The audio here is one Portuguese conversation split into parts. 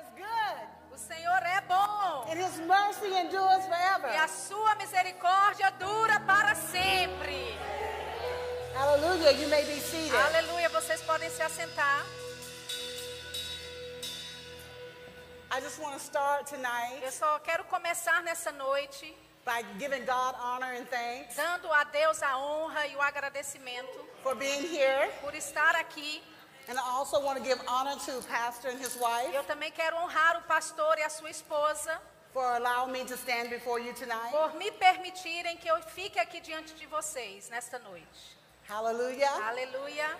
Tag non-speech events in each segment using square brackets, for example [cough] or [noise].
is good, O Senhor é bom. and His mercy endures forever. E a sua misericórdia dura para sempre. Hallelujah. You may be seated. Aleluia. Vocês podem se assentar. I just want to start tonight Eu só quero começar nessa noite by giving God honor and thanks dando a Deus a honra e o agradecimento for being here. por estar aqui. And I also want to give honor to Pastor and his wife Eu também quero honrar o pastor e a sua esposa for allowing me to stand before you tonight. por me permitirem que eu fique aqui diante de vocês nesta noite. Hallelujah. Aleluia.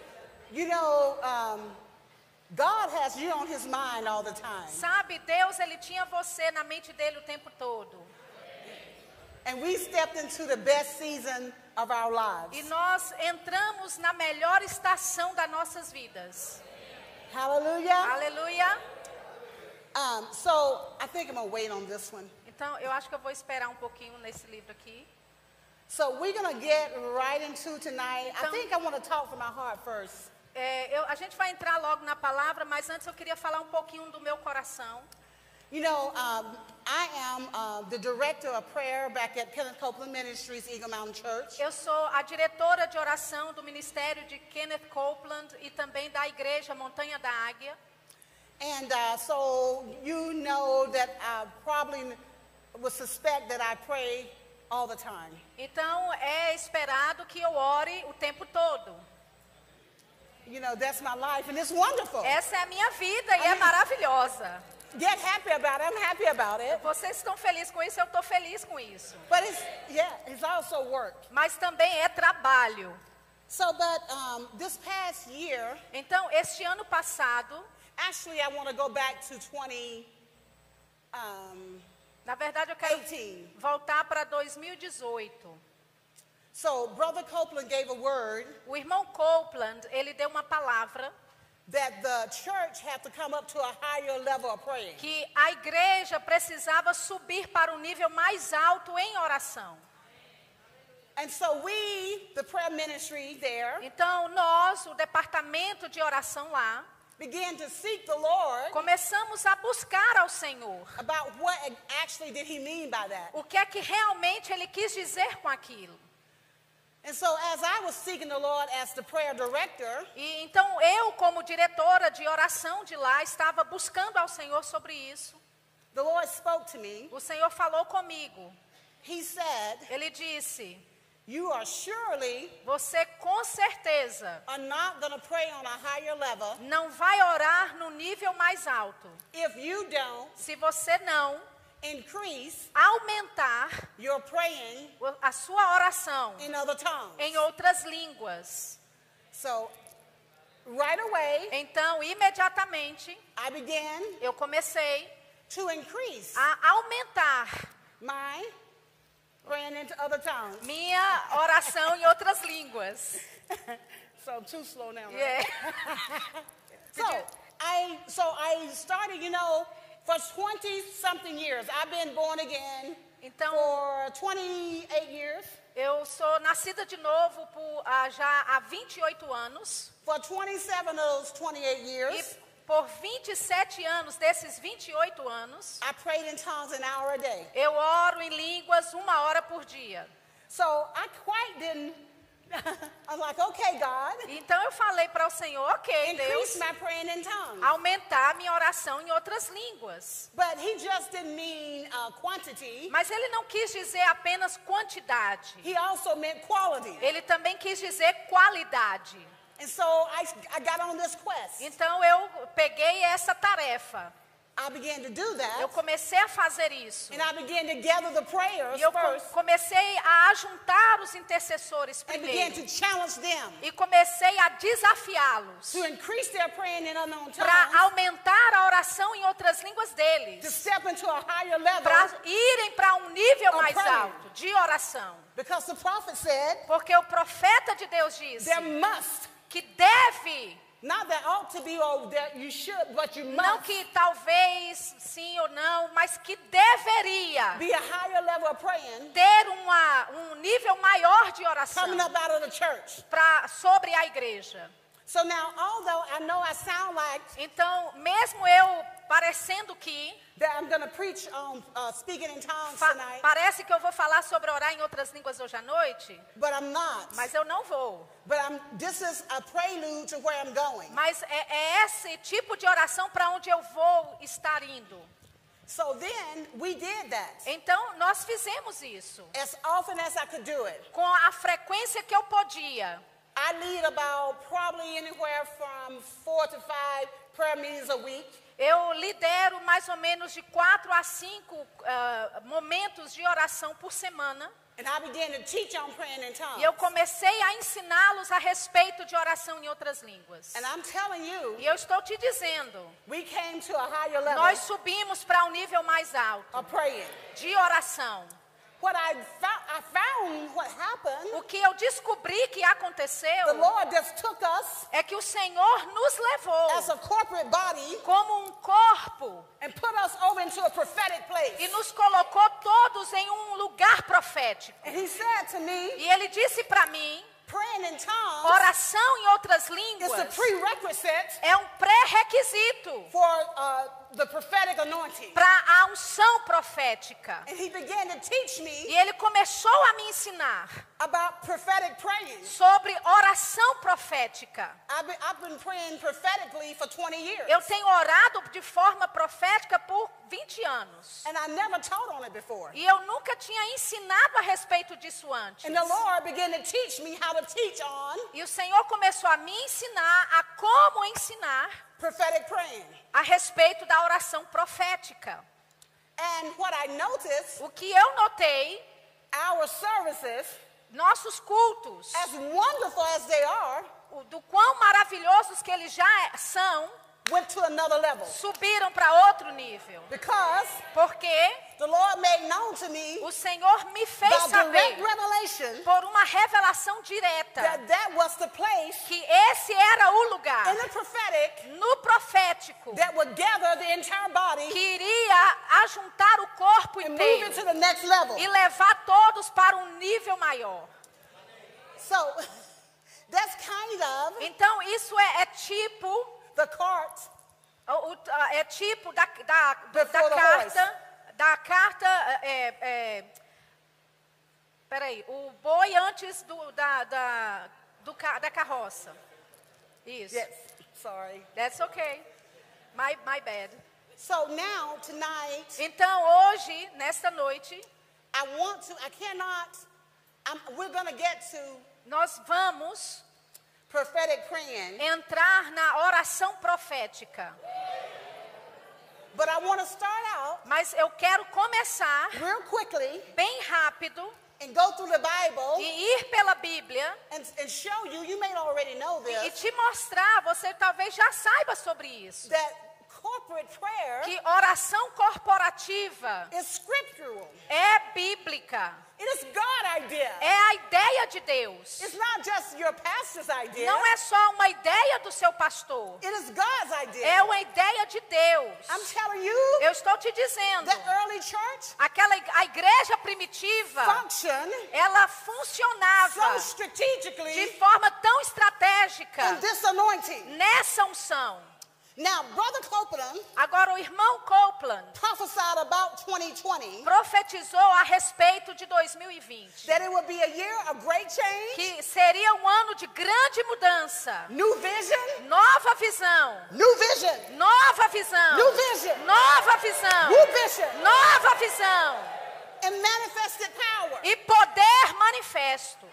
You know, um, God has you on his mind all the time. Sabe, Deus, ele tinha você na mente dele o tempo todo. And we stepped into the best season of our lives. E nós entramos na melhor estação das nossas vidas. Hallelujah. Aleluia. Um, so I think I'm to wait on this one. Então, eu acho que eu vou esperar um pouquinho nesse livro aqui. So we're to get right into tonight. I Então- think I want to talk from my heart first. É, eu- a gente vai entrar logo na palavra, mas antes eu queria falar um pouquinho do meu coração. You know, um, I am uh, the director of prayer back at Kenneth Copeland Ministries, Eagle Mountain Church. Eu sou a diretora de oração do ministério de Kenneth Copeland e também da igreja Montanha da Águia. And uh, so you know that I probably would suspect that I pray all the time. Então, é esperado que eu ore o tempo todo. You know, that's my life, and it's wonderful. Essa é a minha vida e é Amém. maravilhosa. Get happy about it. I'm happy about it. Vocês estão felizes com isso, eu estou feliz com isso. But it's, yeah, it's also work. Mas também é trabalho. So, but um, this past year, Então, este ano passado, actually, I want to go back to 20, um, na verdade eu quero 18. voltar para 2018. So, Brother Copeland gave a word O irmão Copeland, ele deu uma palavra that the church had to come up to a higher level of praying. que a igreja precisava subir para um nível mais alto em oração. And so, we, the prayer ministry there, Então, nós, o departamento de oração lá, began to seek the Lord começamos a buscar ao Senhor. about what actually did he mean by that. O que é que realmente ele quis dizer com aquilo? And so, as I was seeking the Lord as the prayer director, E então eu, como diretora de oração de lá, estava buscando ao Senhor sobre isso. the Lord spoke to me. O Senhor falou comigo. He said, Ele disse: You are surely Você com certeza are not going to pray on a higher level não vai orar no nível mais alto if you don't se você não increase aumentar your praying a sua oração in other tongues. em outras línguas. So, right away, Então, imediatamente, I began eu comecei to increase a aumentar my praying into other tongues. minha oração em outras línguas. [laughs] So, too slow now. Right? Yeah. [laughs] So, I so I started, you know, for 20 something years. I've been born again Então, for 28 years. eu sou nascida de novo por, ah, já há 28 anos. For 27 of those 28 E years, por 27 anos, desses 28 anos, I prayed in tongues an hour a day. eu oro em línguas uma hora por dia. So I quite didn't. [laughs] I'm like, okay, God, Então eu falei para o Senhor, ok, Deus, my praying in tongues. aumentar minha oração em outras línguas. But He just didn't mean uh, quantity. Mas ele não quis dizer apenas quantidade. He also meant quality. Ele também quis dizer qualidade. And so I, I got on this quest. Então eu peguei essa tarefa. I began to do Eu comecei a fazer isso. And I began to gather the prayers E eu comecei a ajuntar os intercessores and began primeiro. to challenge them E comecei a desafiá-los to increase their praying in unknown para aumentar a oração em outras línguas to deles. step into a higher level. Para irem para um nível mais alto de oração. Because the prophet said Porque o profeta de Deus disse que deve, not that ought to be, or that you should, but you não que talvez sim ou não, mas que deveria be a higher level of praying ter uma, um nível maior de oração coming up out of the church. pra, sobre a igreja. So now, although I know I sound like Então, mesmo eu parecendo que preach uh, tonight, parece que eu vou falar sobre orar em outras línguas hoje à noite, but I'm not. mas eu não vou. But I'm, this is a prelude to where I'm going. Mas é, é esse tipo de oração para onde eu vou estar indo. So then we did that Então nós fizemos isso as often as I could do it. com a frequência que eu podia. I lead about probably anywhere from four to five prayer meetings a week. Eu lidero mais ou menos de quatro a cinco ah, momentos de oração por semana. And I began to teach on praying in tongues. E eu comecei a ensiná-los a respeito de oração em outras línguas. And I'm telling you, E eu estou te dizendo, we came to a higher level nós subimos para um nível mais alto of praying. de oração. What I found, I found what happened, O que eu descobri que aconteceu the Lord just took us é que o Senhor nos levou as a corporate body como um corpo and put us over into a prophetic e place. nos colocou todos em um lugar profético. And he said to me, E ele disse para mim, praying in tongues oração em outras línguas prerequisite é um pré-requisito for the prophetic anointing. para a unção profética. And he began to teach E ele começou a me ensinar about prophetic praying. sobre oração profética. I've been, I've been praying prophetically for 20 years. Eu tenho orado de forma profética por 20 anos. And I never taught on it before. E eu nunca tinha ensinado a respeito disso antes. And the Lord began to teach me how to teach on E o Senhor começou a me ensinar a como ensinar prophetic praying. a respeito da oração profética. And what I noticed, O que eu notei, our services, nossos cultos, as wonderful as they are, do quão maravilhosos que eles já são, went to another level. subiram para outro nível. Because Porque the Lord made known to me o Senhor me fez saber, revelation por uma revelação direta, that that was the place que esse era o lugar in the prophetic no profético that would gather the entire body que iria ajuntar o corpo and move it inteiro to the next level. e levar todos para um nível maior. So [laughs] that's kind of Então isso é, é tipo the cart o- o- é tipo da, da, do- da carta da carta é, é, peraí o boi antes do, da, da, do da carroça. Isso. Yes, sorry. That's okay. My, my bad. So now tonight, Então hoje nesta noite I want to. I cannot. I'm, we're going to get to nós vamos prophetic praying, entrar na oração profética. but I want to start out Mas eu quero começar real quickly bem rápido and go through the Bible e ir pela Bíblia and, and show you. You may already know e this te mostrar, você talvez já saiba sobre isso, that corporate prayer que oração corporativa is scriptural. é bíblica, It is God idea. é a ideia de Deus. It's not just your pastor's idea. Não é só uma ideia do seu pastor, It is God's idea. é uma ideia de Deus. I'm telling you, Eu estou te dizendo, the early church aquela a igreja primitiva, function ela so funcionava de forma tão estratégica in this anointing. nessa unção. Now, Brother Copeland Agora o irmão Copeland prophesied about 2020 profetizou a respeito de 2020, that it would be a year of great change, que seria um ano de grande mudança, new vision, nova visão, new vision, nova visão, new vision, nova visão, new vision, nova visão. And manifested power. e poder manifesto.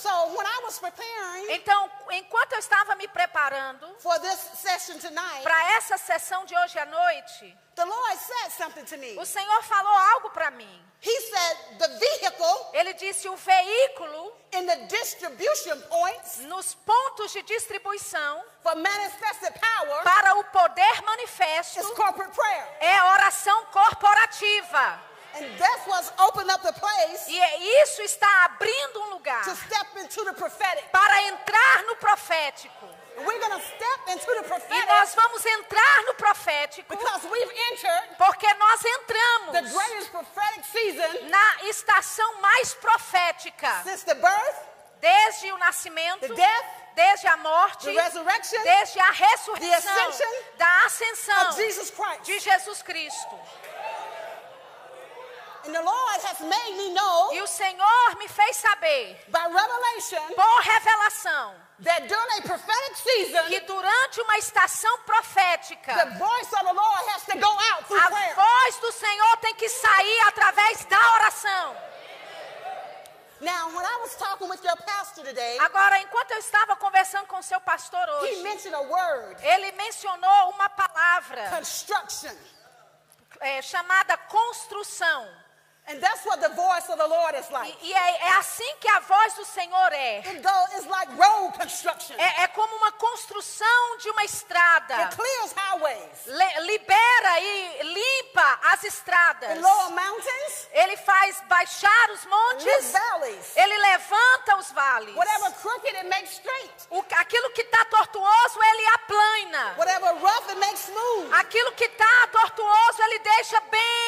So, when I was preparing Então, enquanto eu estava me preparando for this session tonight, para essa sessão de hoje à noite, the Lord said something to me. o Senhor falou algo para mim. He said, The vehicle Ele disse: o veículo in the distribution points nos pontos de distribuição for manifested power para o poder manifesto is corporate prayer. é oração corporativa. And that's what's opened up the place E é- isso está abrindo um lugar to step into the prophetic. para entrar no profético. And we're step into the E prophetic nós vamos entrar no profético because we've entered porque nós the entramos greatest prophetic season na estação mais profética since the birth, desde o nascimento, the death, desde a morte, the desde a ressurreição, da ascensão de Jesus Cristo. And the Lord has made me know E o Senhor me fez saber, by revelation por revelação, that during a prophetic season, que durante uma estação profética, the voice of the Lord has to go out through a prayer. voz do Senhor tem que sair através da oração. Now, when I was talking with your pastor today, Agora, enquanto eu estava conversando com seu pastor he hoje, mentioned a word, ele mencionou uma palavra construction. é, chamada construção. And that's what the voice of the Lord is like. E, e é, é assim que a voz do Senhor é. It's like road construction. É, é como uma construção de uma estrada. It clears highways Le- libera e limpa as estradas. and lower mountains, Ele faz baixar os montes. valleys. Ele levanta os vales. Whatever crooked, it makes straight. O- aquilo que está tortuoso, ele aplana. Whatever rough, it makes smooth. Aquilo que está tortuoso, ele deixa bem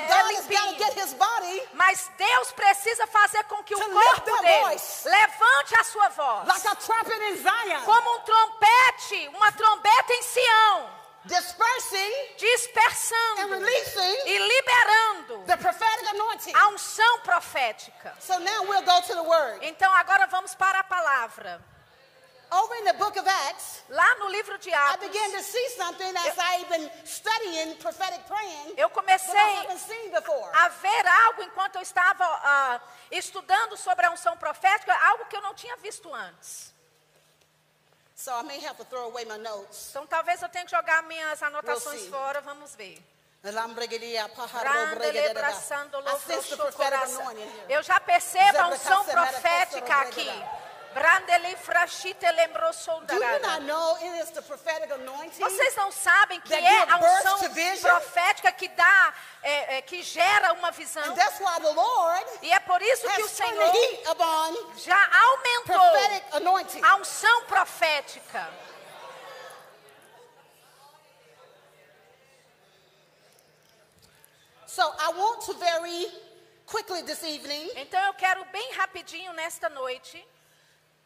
é, limpinho. Mas Deus precisa fazer com que o corpo dele levante a sua voz. Como um trompete, uma trombeta em Sião, dispersing and dispersando releasing e liberando the prophetic anointing. a unção profética. So now we'll go to the word. Então agora vamos para a palavra. Over in the book of Acts, Lá no livro de I Atos, began to see something as I've been studying prophetic praying eu that I comecei haven't seen before. a ver algo enquanto eu estava ah, estudando sobre a unção profética, algo que eu não tinha visto antes. So I may have to throw away my notes. Então talvez eu tenha que jogar minhas anotações see. fora, vamos ver. I. Eu já percebo a unção profética aqui. Do you not know it is the prophetic anointing? Vocês não sabem que é a unção profética que dá, é, é, que gera uma visão. And that's why the Lord E é por isso que o Senhor já aumentou a unção profética. So I want to very quickly this evening Então eu quero bem rapidinho nesta noite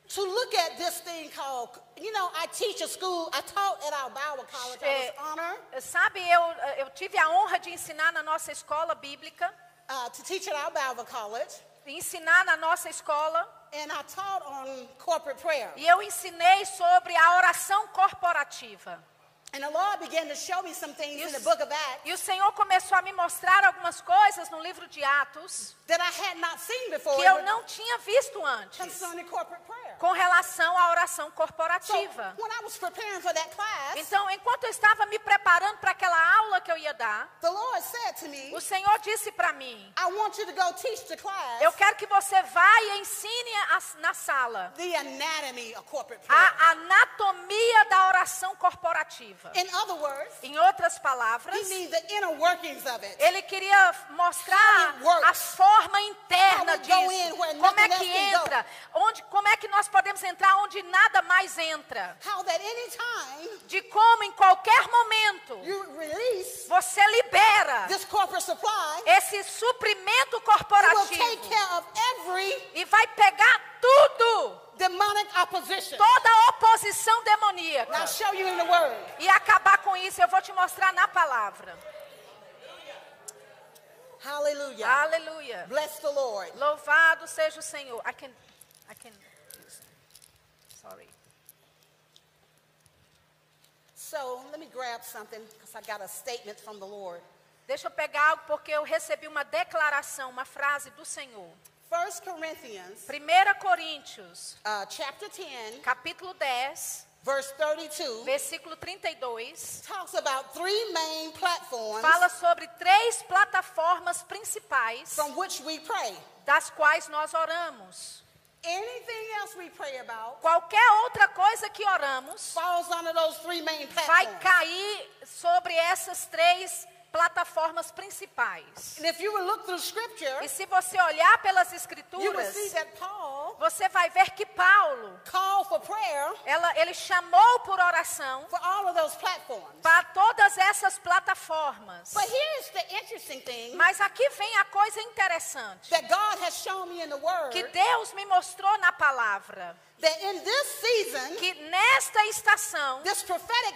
to look at this thing called, you know, I teach a school, I taught at our Bible college, I was honored Sabe, eu, eu tive a honra de ensinar na nossa escola bíblica, uh, to teach at our Bible college, ensinar na nossa escola, and I taught on corporate prayer. e eu ensinei sobre a oração corporativa. And the Lord began to show me some things E in the o, e Senhor começou a me mostrar algumas coisas no livro de Atos that I had not seen before que eu não tinha visto antes concerning corporate prayer. Com relação à oração corporativa. when I was preparing for that class, Então, enquanto eu estava me preparando para aquela aula que eu ia dar, the Lord said to me, o Senhor disse para mim: I want you to go teach the class Eu quero que você vá e ensine na sala the anatomy of corporate prayer. a anatomia da oração corporativa. In other words, Em outras palavras, ele queria mostrar a forma interna disso. Como é que entra? Onde, como é que nós podemos entrar onde nada mais entra? De como em qualquer momento você libera esse suprimento corporativo e vai pegar tudo, toda oposição demoníaca I'll show you in the word. e acabar com isso. Eu vou te mostrar na palavra. Hallelujah. Aleluia. Bless the Lord. Louvado seja o Senhor. I can, I can, sorry. So let me grab something because I got a statement from the Lord. Deixa eu pegar algo porque eu recebi uma declaração, uma frase do Senhor. 1 Corinthians 1 Coríntios, uh, chapter 10, capítulo 10, verse 32, versículo 32, talks about three main platforms fala sobre três plataformas principais from which we pray. das quais nós oramos. Anything else we pray about Qualquer outra coisa que oramos falls under those three main vai cair sobre essas três plataformas principais. And if you will look through scripture, E se você olhar pelas escrituras, você vai ver que Paulo, prayer ela, ele chamou por oração for all of those platforms. para todas essas plataformas. But here's the interesting thing Mas aqui vem a coisa interessante. that God has shown me in the Word Que Deus me mostrou na palavra. that in this season, Que nesta estação,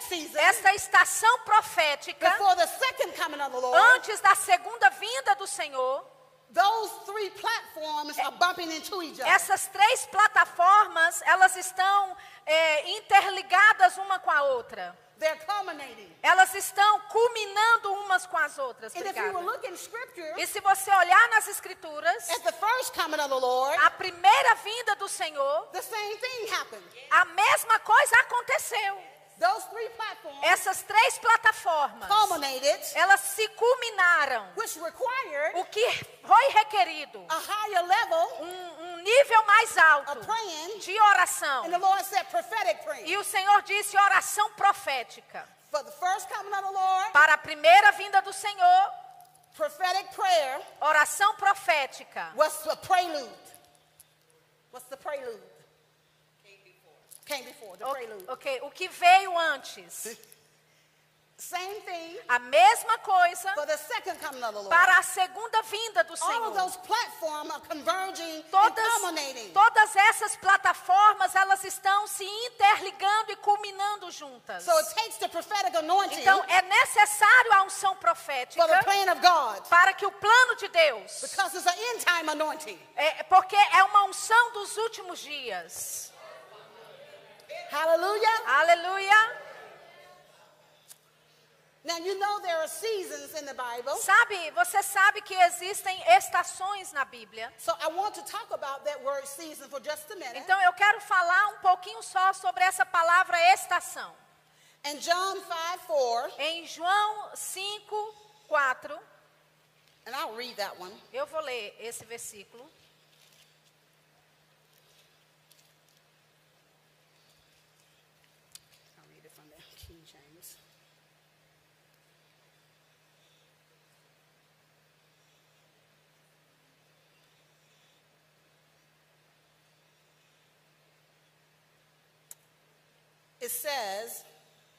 season, esta estação profética, before the second coming of the Lord, antes da segunda vinda do Senhor, those three platforms are bumping into each other. essas três plataformas, elas estão é, interligadas uma com a outra. They're culminating. Elas estão culminando umas com as outras. And if you Obrigada. will look in Scripture, E se você olhar nas escrituras, at the first coming of the Lord, a primeira vinda do Senhor, the same thing happened. a mesma coisa aconteceu. Those three platforms Essas três plataformas, culminated, elas se culminaram. which required O que foi requerido, a higher level um, um nível mais alto praying. de oração. And the Lord said prophetic prayer. E o Senhor disse oração profética. For the first coming of the Lord, Para a primeira vinda do Senhor, prophetic prayer oração profética. was the prelude. What's the prelude? Came before. the O- prelude. ok, o que veio antes? Same thing A mesma coisa for the second coming of the Lord. para a segunda vinda do All of Senhor. those platforms are converging and Todas, culminating. todas essas plataformas, elas estão se interligando e culminando juntas. So it takes the prophetic anointing Então, é necessário a unção profética for the plan of God para que o plano de Deus, because it's an end time anointing. é, porque é uma unção dos últimos dias. Hallelujah. Aleluia. Now you know there are seasons in the Bible. Sabe, você sabe que existem estações na Bíblia. So I want to talk about that word season for just a minute. Então, eu quero falar um pouquinho só sobre essa palavra estação. In John 5 4, Em João 5, 4, and I'll read that one. eu vou ler esse versículo. I'll read it from the King James. It says,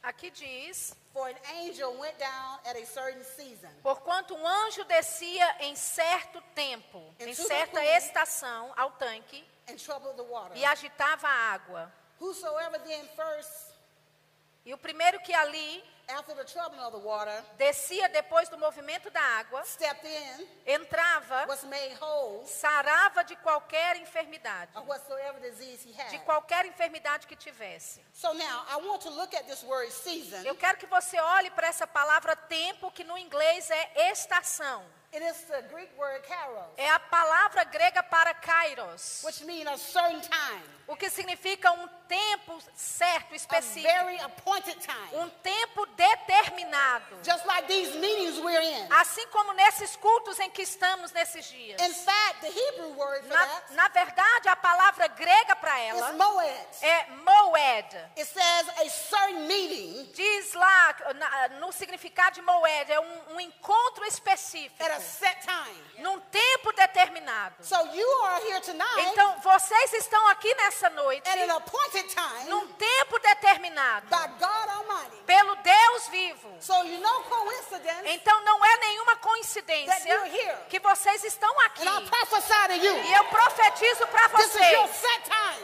Aqui diz: For an angel went down at a certain season. Porquanto um anjo descia em certo tempo, em certa estação, ao tanque, and troubled the water. e agitava a água. Whosoever then first, E o primeiro que ali after the troubling of the water, descia depois do movimento da água, stepped in, entrava, was made whole sarava de qualquer enfermidade, of whatsoever disease he de had. qualquer enfermidade que tivesse. So now I want to look at this word season. Eu quero que você olhe para essa palavra tempo, que no inglês é estação. It is the Greek word kairos, É a palavra grega para kairos, which means a certain time, o que significa um tempo certo, a específico, very appointed time. um tempo determinado. Just like these meetings we're in. Assim como nesses cultos em que estamos nesses dias. In fact, the Hebrew word for Na, that na verdade, a palavra grega para is ela moed. é moed. It says a certain meeting Diz lá, na- no significado de moed, é um, um encontro específico, a set time. num tempo determinado. So you are here tonight Então, vocês estão aqui nessa noite, at an appointed time num tempo determinado, by God Almighty. pelo Deus vivo. So you know coincidence, Então, não é nenhuma That coincidência you're here. que vocês estão aqui. and I prophesy to you, E eu profetizo para vocês.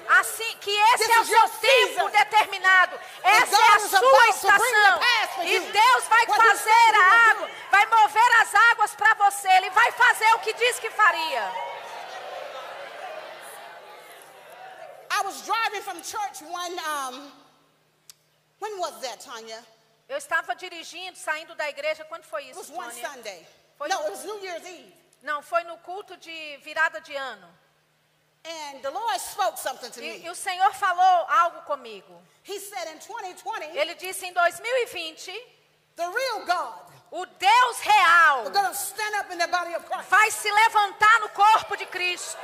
Assim que esse This é o seu tempo season. determinado. Essa é a sua estação. E Deus vai what fazer a água, vai mover as águas para você. Ele vai fazer o que diz que faria. I was driving from church one, um, when was that, Tanya? Eu estava dirigindo, saindo da igreja. Quando foi It isso, was one Tônia? Sunday. Foi no, no- it was New Year's Eve. Não, foi no culto de virada de ano. And the Lord spoke something to E, me. e o Senhor falou algo comigo. He said in 2020, Ele disse em 2020, the real God o Deus real vai se levantar no corpo de Cristo.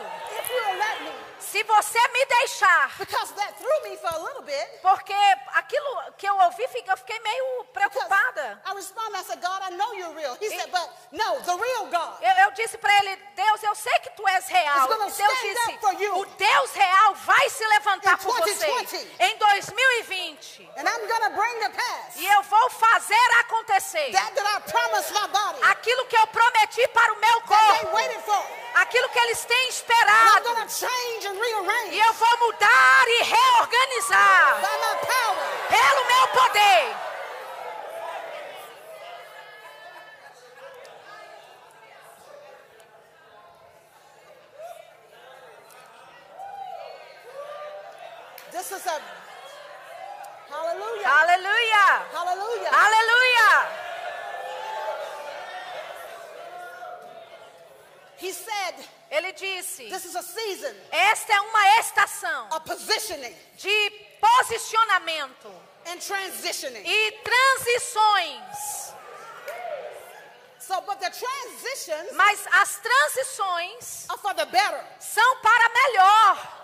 Se você me deixar, because that threw me for a little bit. porque aquilo que eu ouvi, eu fiquei meio preocupada. I responded, I said, God, I know you're real. He said, but no, the real God. Eu, eu disse para ele, Deus, eu sei que tu és real. Gonna E Deus disse, o Deus real vai se levantar por você 2020. em 2020. And I'm to bring to pass E eu vou fazer acontecer that that I promised my body, aquilo que eu prometi para o meu that they corpo, waited for. aquilo que eles têm And I'm esperado. going to change E eu vou mudar e reorganizar by my power. pelo meu poder. This is a hallelujah. Aleluia! Hallelujah. Aleluia! He said, Ele disse: this is a season Esta é uma estação of positioning de posicionamento and transitioning. e transições. So, but the transitions Mas as transições are for the better. são para melhor.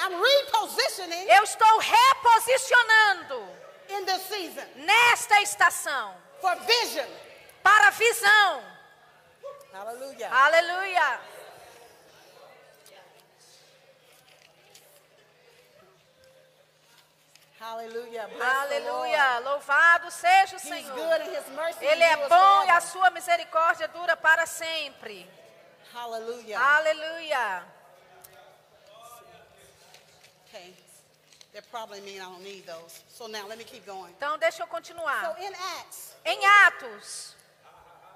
I'm repositioning Eu estou reposicionando in this season nesta estação for vision. para visão. Hallelujah. Aleluia! The Lord. Aleluia! Louvado seja o Senhor. good and his mercy Ele é bom e a sua misericórdia dura para sempre. Aleluia! Okay. Going. Então deixa eu continuar. in Acts, Em Atos,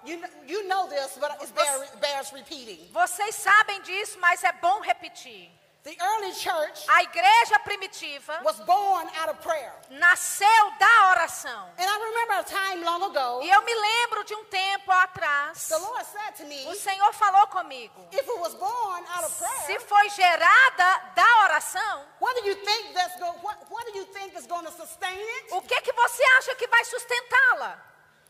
you know, you know this, but it bear, bears repeating. vocês sabem disso, mas é bom repetir. The early church A igreja primitiva was born out of prayer. nasceu da oração. And I remember a time long ago, E eu me lembro de um tempo atrás, the Lord said to me, o Senhor falou comigo: if it was born out of se prayer, foi gerada da oração, what do you think that's going what, what do you think is going to sustain it o que que você acha que vai sustentá-la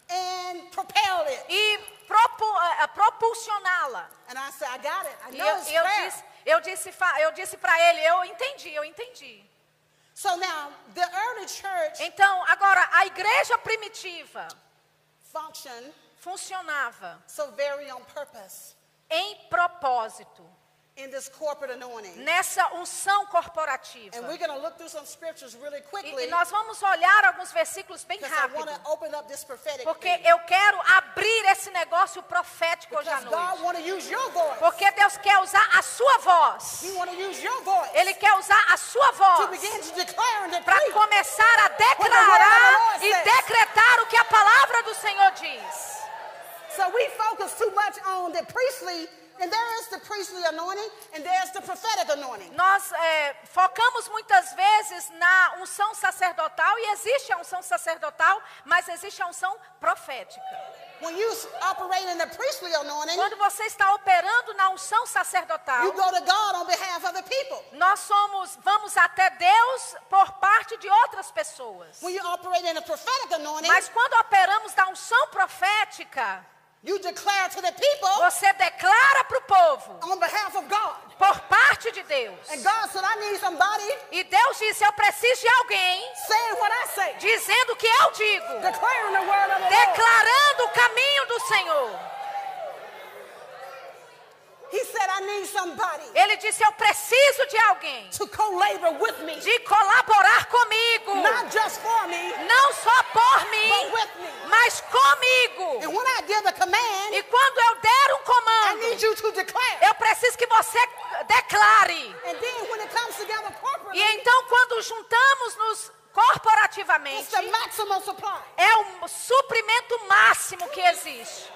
and propel it? e propu- eh, propulsioná-la? And I said, I got it. I know eu, it's eu disse, eu disse, eu disse para ele, eu entendi, eu entendi. So now the early church Então, agora, a igreja primitiva funcionava so very on purpose em propósito, in this corporate anointing. nessa unção corporativa. And we're going to look through some scriptures really E, quickly e nós vamos olhar alguns versículos bem because I rápido, to open up this prophetic porque thing. eu quero abrir esse negócio profético hoje à Because God noite. to use your voice. Porque Deus quer usar a sua voz. He use your voice Ele quer usar a sua voz para começar a declarar e says. decretar o que a palavra do Senhor diz. So we focus too much on the priestly, and there is the priestly anointing, and there's the prophetic anointing. Nós é, focamos muitas vezes na unção sacerdotal e existe a unção sacerdotal, mas existe a unção profética. When you operate in the priestly anointing, Quando você está operando na unção sacerdotal, you go to God on behalf of the people. nós somos, vamos até Deus por parte de outras pessoas. When you operate in the prophetic anointing, Mas quando operamos da unção profética, you declare to the people você declara para o povo on behalf of God. por parte de Deus. And God said, I need somebody E Deus disse: Eu preciso de alguém saying what I say, dizendo o que eu digo, declarando o caminho do Senhor. He said, I need somebody Ele disse: Eu preciso de alguém to co-labor with me, de colaborar comigo, not just for me, não só por mim, but with me. mas comigo. And when I give a command, E quando eu der um I comando, need you to declare. eu preciso que você declare. And then when it comes together corporately, E então, quando juntamos-nos it's corporativamente, the maximum supply. é o suprimento máximo que existe.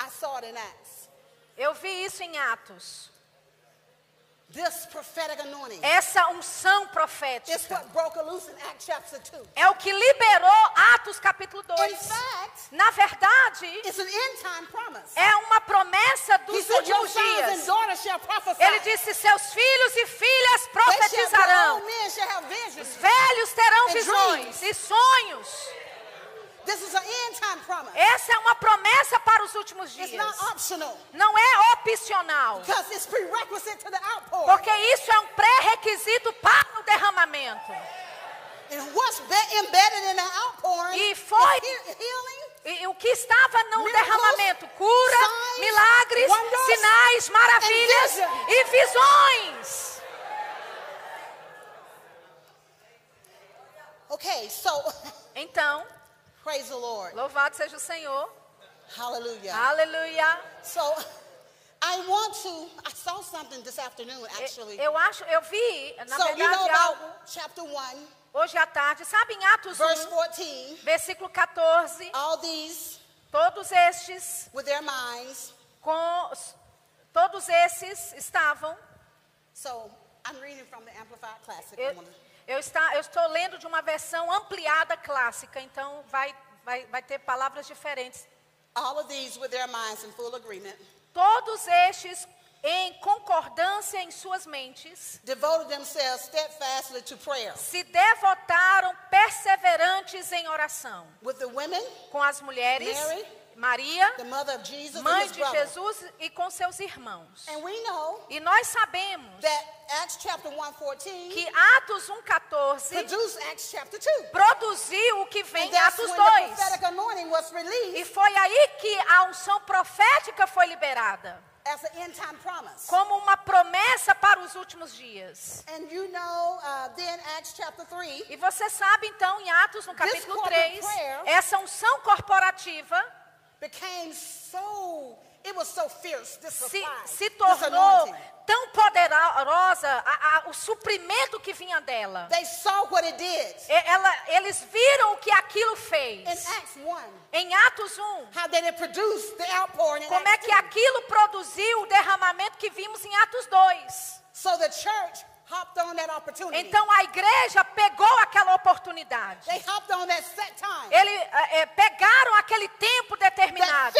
I saw it in Acts. Eu vi isso em Atos. This prophetic anointing Essa unção profética is what broke loose in Acts chapter é o que liberou Atos capítulo 2. Na verdade, it's an end time promise. é uma promessa dos últimos dias. And shall. Ele disse: Seus filhos e filhas profetizarão. Shall, Os velhos terão and visões dreams. e sonhos. Essa é uma promessa para os últimos It's dias. not optional Não é opcional. because it's prerequisite to the outpouring. Porque isso é um pré-requisito para o derramamento. And what's be- embedded in the outpouring E foi- E o que estava no derramamento? Cura, milagres, sinais, maravilhas e visões. Okay, so [laughs] Então, praise the Lord. louvado seja o Senhor. Hallelujah. Aleluia. So I want to I saw something this afternoon actually. Eu acho, eu vi, na so you know verdade, about algo chapter 1, hoje à tarde. Sabe em Atos verse 1, 14, versículo 14, all these todos estes with their minds. com todos esses estavam So I'm reading from the Amplified Classic. eu, eu, está, eu estou lendo de uma versão ampliada clássica, então vai, vai, vai ter palavras diferentes. all of these with their minds in full agreement. Todos estes em concordância em suas mentes Devoted themselves steadfastly to prayer se devotaram perseverantes em oração with the women, com as mulheres, Mary, Maria, the mother of Jesus, and mãe de. Jesus e com seus irmãos. And we know E nós sabemos that Acts chapter 1:14 que Atos 1:14 produced Acts chapter 2. produziu o que vem em Atos when the 2. prophetic anointing was E foi aí que a unção profética foi liberada, as an end time promise. como uma promessa para os últimos dias. And you know, uh, then Acts chapter 3, E você sabe então em Atos no capítulo corporate 3, prayer- essa unção corporativa became so, it was so fierce, this se, se tornou tão poderosa, a- a- o suprimento que vinha dela. They saw what it did ela- eles viram o que aquilo in fez. Acts 1, Em Atos 1, how that it produced the outpouring in como é que 2. aquilo produziu o derramamento que vimos em Atos 2. So the church Então a igreja pegou aquela oportunidade. they hopped on that set time, Eles eh, eh, pegaram aquele tempo determinado,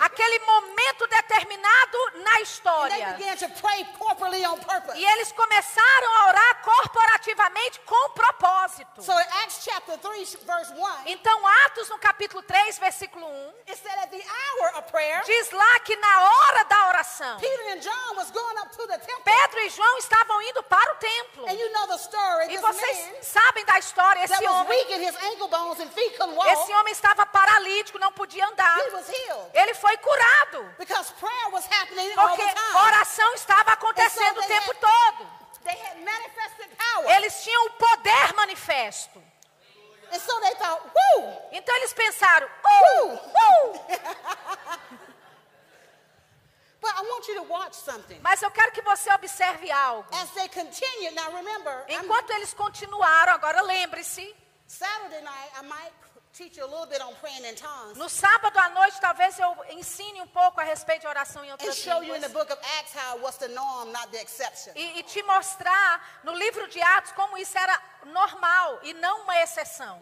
aquele momento determinado na história. began to pray corporately on purpose. E eles começaram a orar corporativamente com propósito. So in Acts chapter 3, verse 1, Então, Atos no capítulo 3, versículo 1, it said at the hour of prayer, diz lá que na hora da oração. Pedro e João estavam indo para o templo. And you know the story. E vocês sabem da história, esse homem, walk, esse homem estava paralítico, não podia andar. Ele foi curado, porque oração estava acontecendo o so they tempo had- todo. Eles tinham o poder manifesto. And so thought, Então eles pensaram, uh, uh. [laughs] but I want you to watch something. Mas eu quero que você observe algo. As they continued, now remember, I'm- Enquanto eles continuaram, agora lembre-se, Saturday night, I might teach you a little bit on praying in tongues no sábado à noite talvez eu ensine um pouco a respeito de oração em and outras show you in the línguas. book of Acts how what's the norm, not the exception. E, e te mostrar no livro de Atos como isso era normal e não uma exceção.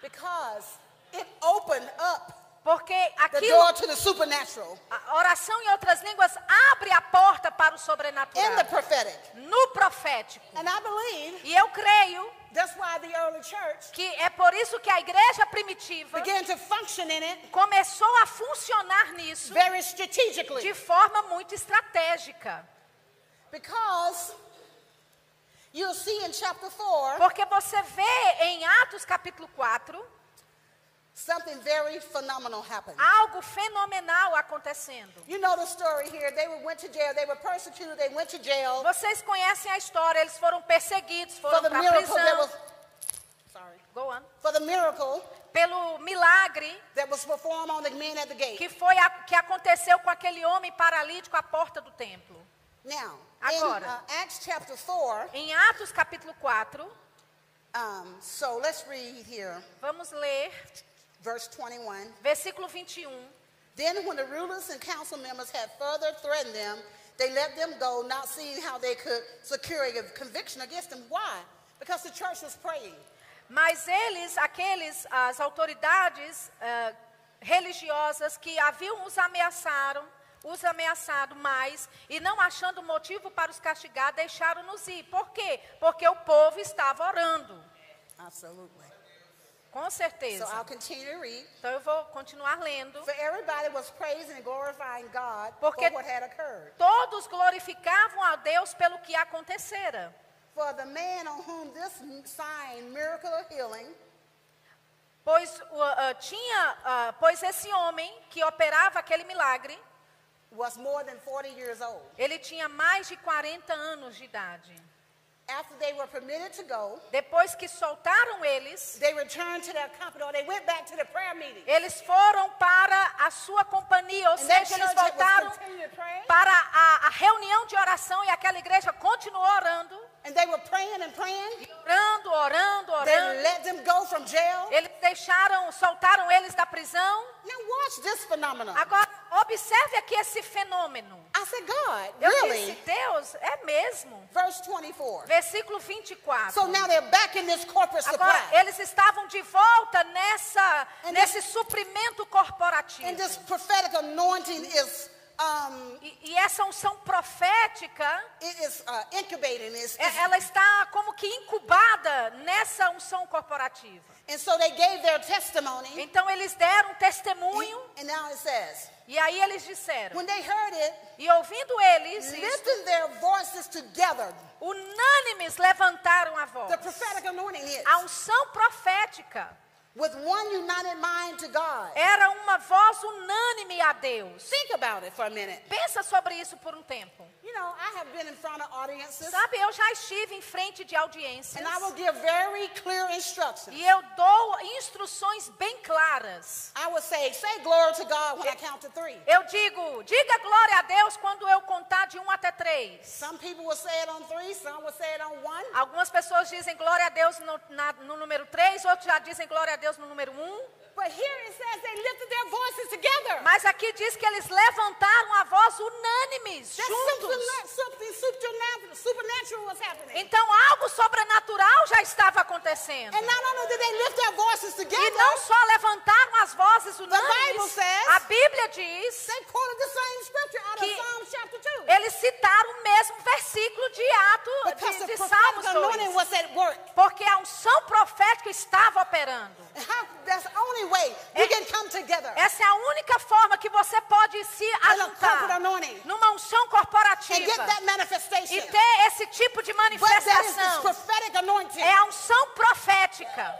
Because it opened up Porque the aquilo, door to the supernatural a oração em outras línguas abre a porta para o sobrenatural, no profético. And I believe E eu creio que é por isso que a igreja primitiva began to function in it começou a funcionar nisso de forma muito estratégica. Because you'll see in chapter 4 Porque você vê em Atos capítulo 4 something very phenomenal happened. algo fenomenal acontecendo. You know the story here. They were- went to jail. They were persecuted. They went to jail Vocês conhecem a história, eles foram perseguidos, for foram para a prisão. was sorry Go on. for the miracle Pelo milagre that was performed on the men at the gate. que foi a, que aconteceu com aquele homem paralítico à porta do templo. Now, Agora. in uh, Acts chapter 4, Em Atos capítulo 4, um, so let's read here, vamos ler verse 21. versículo 21. Then, when the rulers and council members had further threatened them, they let them go, not seeing how they could secure a conviction against them. Why? Because the church was praying. Mas eles, aqueles, as autoridades eh, religiosas que haviam os ameaçaram, os ameaçado mais, e não achando motivo para os castigar, deixaram-nos ir. Por quê? Porque o povo estava orando. Absolutely. Com certeza. So I'll continue to read. Então eu vou continuar lendo. For everybody was praising and glorifying God Porque- for what had occurred. Todos glorificavam a Deus pelo que acontecera. For the man on whom this sign, miracle of healing, Pois ah, tinha, ah, pois esse homem que operava aquele milagre, was more than 40 years old. ele tinha mais de 40 anos de idade. After they were permitted to go, Depois que soltaram eles, they returned to their company or they went back to the prayer meeting. eles foram para a sua companhia, ou And seja, eles voltaram para a, a reunião de oração e aquela igreja continuou orando, And they were praying and praying. e orando, orando, They orando. let them go from jail. Eles deixaram, soltaram eles da prisão. Now watch this phenomenon. Agora, observe aqui esse fenômeno. I said, God, Eu really? disse, Deus, é mesmo. Verse 24. Versículo 24. So now they're back in this corporate Agora, supply. eles estavam de volta nessa, And nesse suprimento corporativo. And this prophetic anointing is um, E, e essa unção profética, is uh, incubating. É- ela está como que incubada nessa unção corporativa. and so they gave their testimony. Então, eles deram testemunho, And now it says, e aí eles disseram. when they heard it, E ouvindo eles, lifting their voices together, unânimes levantaram a voz. the prophetic anointing is A unção profética with one united mind to God. era uma voz unânime a Deus. Think about it for a minute. Pensa sobre isso por um tempo. Know, I have been in front of audiences, Sabe, eu já estive em frente de audiências and I will give very clear instructions. e eu dou instruções bem claras. I will say, say glory to God when I count to three. Eu digo, diga glória a Deus quando eu contar de um até três. Some people will say it on three, some will say it on one. Algumas pessoas dizem glória a Deus no, na- no número três, outros já dizem glória a Deus no número um. But here it says they lifted their voices together. Mas aqui diz que eles levantaram a voz unânimes, juntos. Então algo sobrenatural já estava acontecendo. And not only did they lift their voices E não só levantaram as vozes Bible unânimes, says- a Bíblia diz they quoted the same scripture out of Que- Psalms chapter 2. Eles citaram o mesmo versículo de Ato Because de, de Salmos anointing 2. was at work. Porque a unção profética estava operando. É- can come together. Essa é a única forma que você pode se corporate ajuntar numa unção corporativa that manifestation. e ter esse tipo de manifestação. É a unção profética.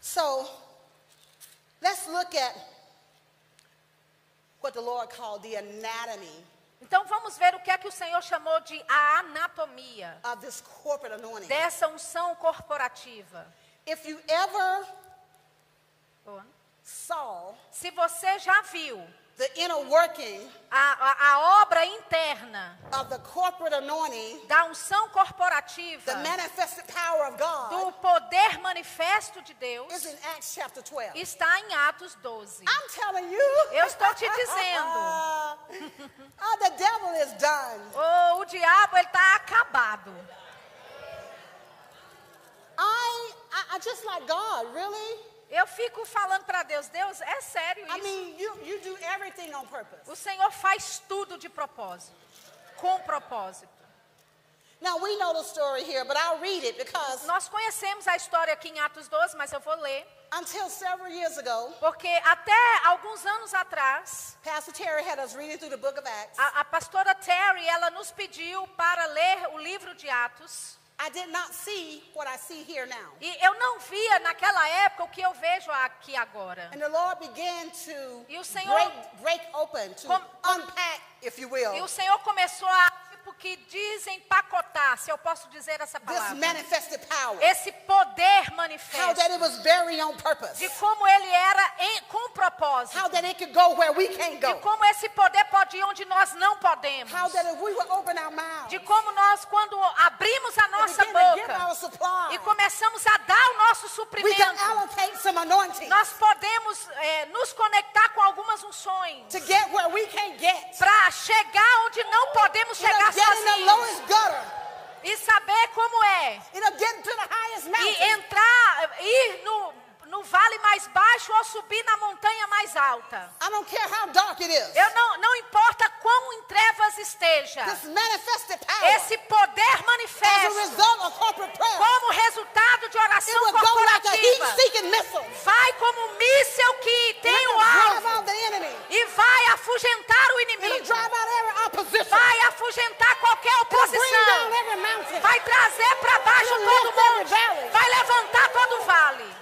So let's look at what the Lord called the anatomy Então vamos ver o que é que o Senhor chamou de a anatomia of this corporate anointing. dessa unção corporativa. If you ever saw Se você já viu the inner working a, a, a obra interna of the corporate anointing, da unção corporativa, the manifested power of God, do poder manifesto de Deus, is in Acts chapter 12. está em Atos 12. I'm telling you. Eu estou te [laughs] dizendo. Oh, the devil is done. Oh, o diabo ele está acabado. I, I, I just like God, really? Eu fico falando para Deus, Deus, é sério I isso? mean, you, you do everything on purpose. O Senhor faz tudo de propósito, com propósito. Now, we know the story here, but I'll read it because Nós conhecemos a história aqui em Atos 12, mas eu vou ler, until several years ago, porque até alguns anos atrás, Pastor Terry had us reading through the book of Acts. a, a pastora Terry, ela nos pediu para ler o livro de Atos. I did not see what I see here now. E eu não via naquela época o que eu vejo aqui agora. And the Lord began to E o Senhor- break, break open, to Com- unpack, if you will, E o Senhor começou a, que desempacotar, se eu posso dizer essa palavra. Esse poder manifesto. De como ele era em- com propósito. How that it could go where we can't De go. como esse poder pode ir onde nós não podemos. How that if we would open our mouths De como nós, quando abrimos a nossa boca supply, e começamos a dar o nosso we can suprimento, allocate some anointing nós podemos eh, nos conectar com algumas unções to get where we can't get. para chegar onde não podemos chegar get in the sozinhos lowest gutter. e saber como é. You know, get to the highest e entrar, ir no, no vale mais baixo ou subir na montanha mais alta. I don't care how dark it is. Eu não, não importa quão em trevas esteja. This manifested power, Esse poder as a manifesto, result of corporate prayer, como resultado de it oração will go like a corporativa, missile. vai como um míssel que tem o alvo e vai afugentar o inimigo. drive out every opposition. Vai afugentar qualquer down oposição. every mountain. Vai trazer para baixo It'll todo monte. valley. Vai levantar todo o vale.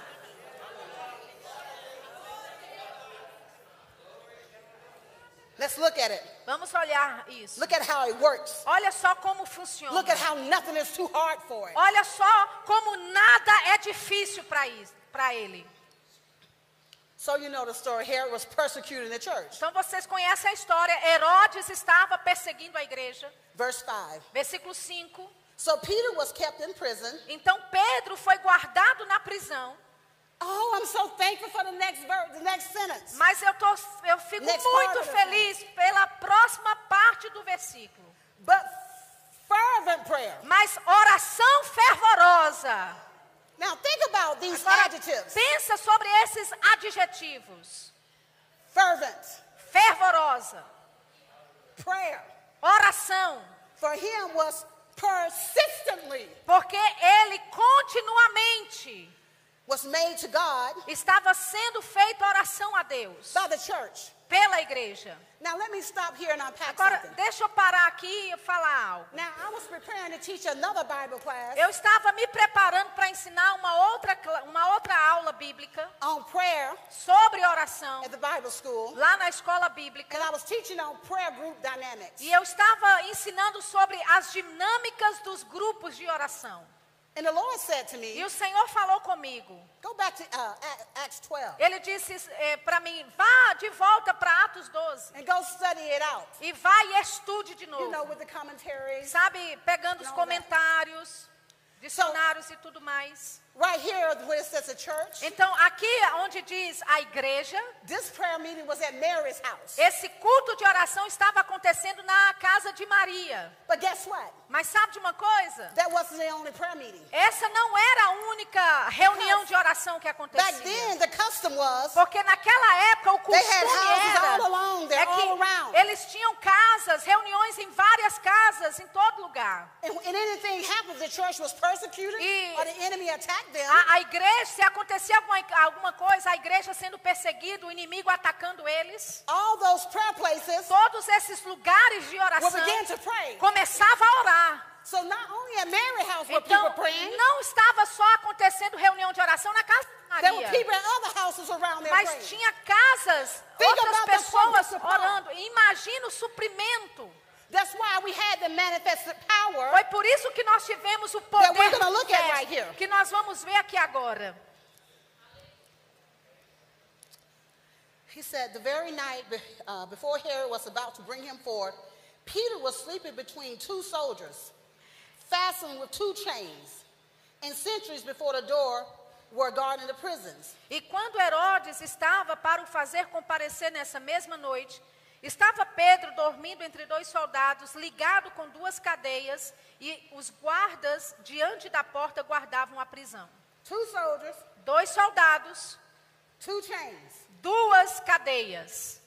Let's look at it. Vamos olhar isso. Look at how it works. Olha só como funciona. Look at how nothing is too hard for it. Olha só como nada é difícil para isso, para ele. So you know the story. Herod was persecuting the church. Então vocês conhecem a história. Herodes estava perseguindo a igreja. Verse 5. Versículo 5. So Peter was kept in prison. Então Pedro foi guardado na prisão. Oh, I'm so thankful for the next verse, the next sentence. Mas eu, tô, eu fico Next muito feliz pela próxima parte do versículo. But fervent prayer. Mas oração fervorosa. Now think about these Agora, adjectives. pensa sobre esses adjetivos. Fervent, Fervorosa. prayer. Oração. For him was persistently Porque ele continuamente was made to God estava sendo feita oração a Deus by the church. pela igreja. Now let me stop here and unpack Agora, something. deixa eu parar aqui e falar algo. Now I was preparing to teach another Bible class Eu estava me preparando para ensinar uma outra, uma outra aula bíblica on prayer sobre oração at the Bible school, lá na escola bíblica. and I was teaching on prayer group dynamics. E eu estava ensinando sobre as dinâmicas dos grupos de oração. And the Lord said to E me, o Senhor falou comigo. go back to uh, Acts 12 Ele disse para mim: vá de volta para Atos 12 and go study it out. e vai e estude de You know, novo. with the commentaries. Sabe, pegando os comentários, dicionários e tudo mais. Right here, where it says a church, Então, aqui onde diz a igreja, this prayer meeting was at Mary's house. esse culto de oração estava acontecendo na casa de Maria. But guess what? Mas sabe de uma coisa? That wasn't the only prayer meeting. Essa não era a única reunião de oração que Back acontecia. then, the custom was Porque naquela época o They had costume houses era all along there, é que all around. eles tinham casas, reuniões em várias casas, em todo lugar. And, and anything happened, the church was persecuted E- or the enemy attacked them. A, a igreja, se acontecia alguma, alguma coisa, a igreja sendo perseguida, o inimigo atacando eles, all those prayer places todos esses lugares de oração começava a orar. So not only at Mary's house were Então, people praying, não estava só acontecendo reunião de oração na casa de there were Maria. people at other houses around there Mas praying. tinha casas, Think outras pessoas orando. Imagina o suprimento. That's why we had the manifested power. Foi por isso que nós tivemos o That poder we're gonna look at manifesto, right here. que nós vamos ver aqui agora. He said, the very night uh, before Herod was about to bring him forth, Peter was sleeping between two soldiers, fastened with two chains, and sentries before the door were guarding the prisons. E quando Herodes estava para o fazer comparecer nessa mesma noite, estava Pedro dormindo entre dois soldados, ligado com duas cadeias, e os guardas diante da porta guardavam a prisão. Two soldiers, Dois soldados, two chains. duas cadeias.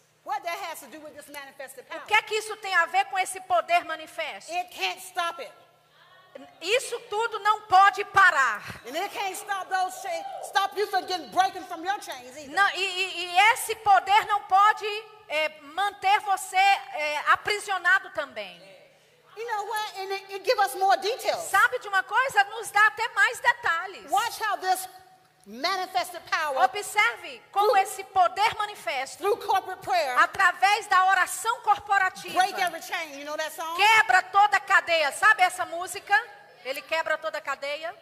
O que é que isso tem a ver com esse poder manifesto? It can't stop it. Isso tudo não pode parar. Não, e, e- e esse poder não pode é, manter você é, aprisionado também. You know what? And it, it give us more details. Sabe de uma coisa? Nos dá até mais detalhes. Watch how this manifested power Observe como esse poder manifesto, through corporate prayer através da oração corporativa, break every chain. You know that song? quebra toda a cadeia. Sabe essa música? Ele quebra toda a cadeia.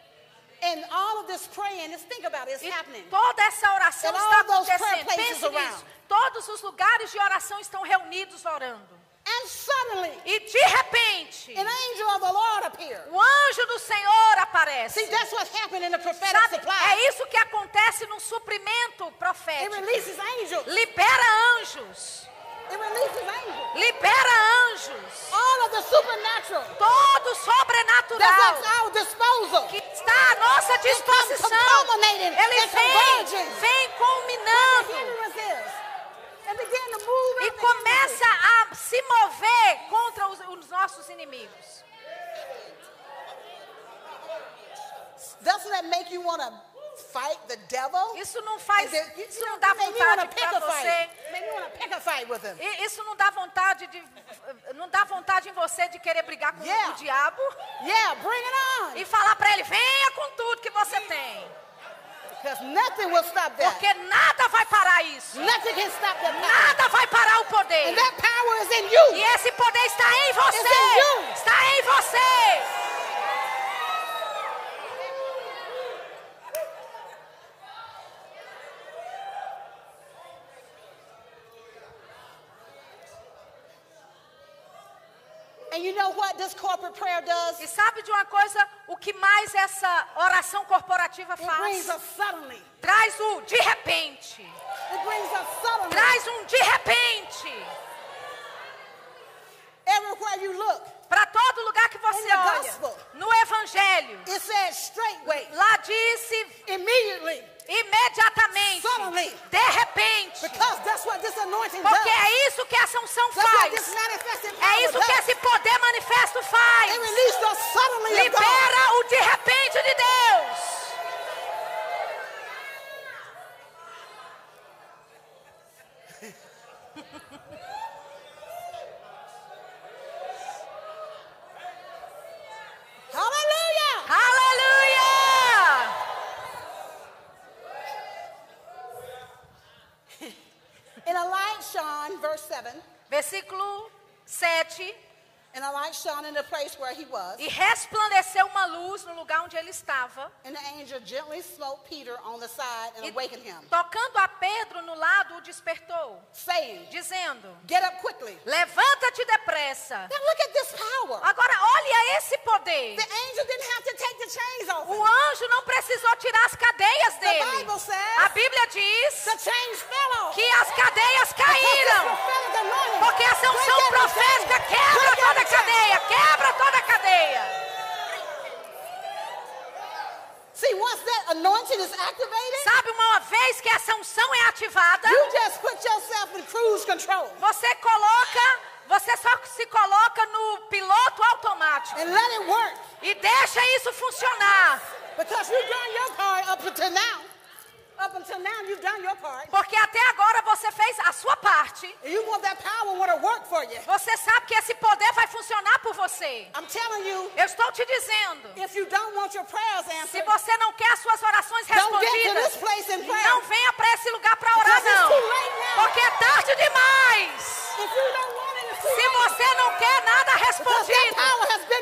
And all of this praying, just think about it, it's E happening. toda essa oração está acontecendo. Pense nisso. Todos os lugares de oração estão reunidos orando. And suddenly, E de repente, an angel of the Lord appeared. o anjo do Senhor aparece. See, that's what happened in the prophetic Sabe, supply. é isso que acontece no suprimento It profético. releases angels. Libera anjos. It releases angels. Libera anjos, all of the supernatural todo sobrenatural at our disposal. que está à nossa disposição. Ele vem, vem culminando e começa a se mover contra os, os nossos inimigos. Doesn't that make you want to fight the devil? Isso não faz, it- isso you não know, dá me wanna vontade para você. E Isso não dá vontade de, não dá vontade em você de querer brigar com Yeah. o diabo Yeah, bring it on. e falar para ele: venha com tudo que você tem, Because nothing will stop that. porque nada vai parar isso. Nothing can stop that power. Nada vai parar o poder. And that power is in you. E esse poder está em It's in você. you. Está em você. And you know what this corporate prayer does? E sabe de uma coisa? O que mais essa oração corporativa It brings faz? us suddenly. Traz o de repente. It brings us suddenly. Traz um de repente. Everywhere you look, Para todo lugar que você olha. gospel. No Evangelho. it says straightway, Lá disse immediately, imediatamente. De repente. Porque é isso que essa unção faz. É isso que esse poder manifesto faz. Libera o de repente de Deus. Hallelujah. Aleluia! And a light shone, verse 7, Versículo 7. and a light shone in the place where he was. E resplandeceu uma luz no lugar onde ele estava. And the angel gently smote Peter on the side and E awakened him, tocando a Pedro no lado, o despertou, saying, dizendo: Get up quickly. Levanta-te depressa. Now look at this power. Agora olha esse poder. The angel didn't have to take the chains off. O anjo não precisou tirar as cadeias The dele. Bible says A Bíblia diz the chains fell off. que as cadeias [laughs] caíram. Porque essa break unção profética quebra toda a cadeia. Quebra toda a cadeia. See, once that anointing is activated, Sabe, uma vez que essa unção é ativada, you just put yourself in cruise control você coloca, você só se coloca no piloto automático and let it work. e deixa isso funcionar. Because you've done your part up until now. Porque até agora você fez a sua parte. And you want that power want to work for you. Você sabe que esse poder vai funcionar por você. I'm telling you, Eu estou te dizendo. if you don't want your prayers Se answered, você não quer as suas orações respondidas, não venha para esse lugar para orar, não. Porque é tarde demais. Se você não quer nada respondido,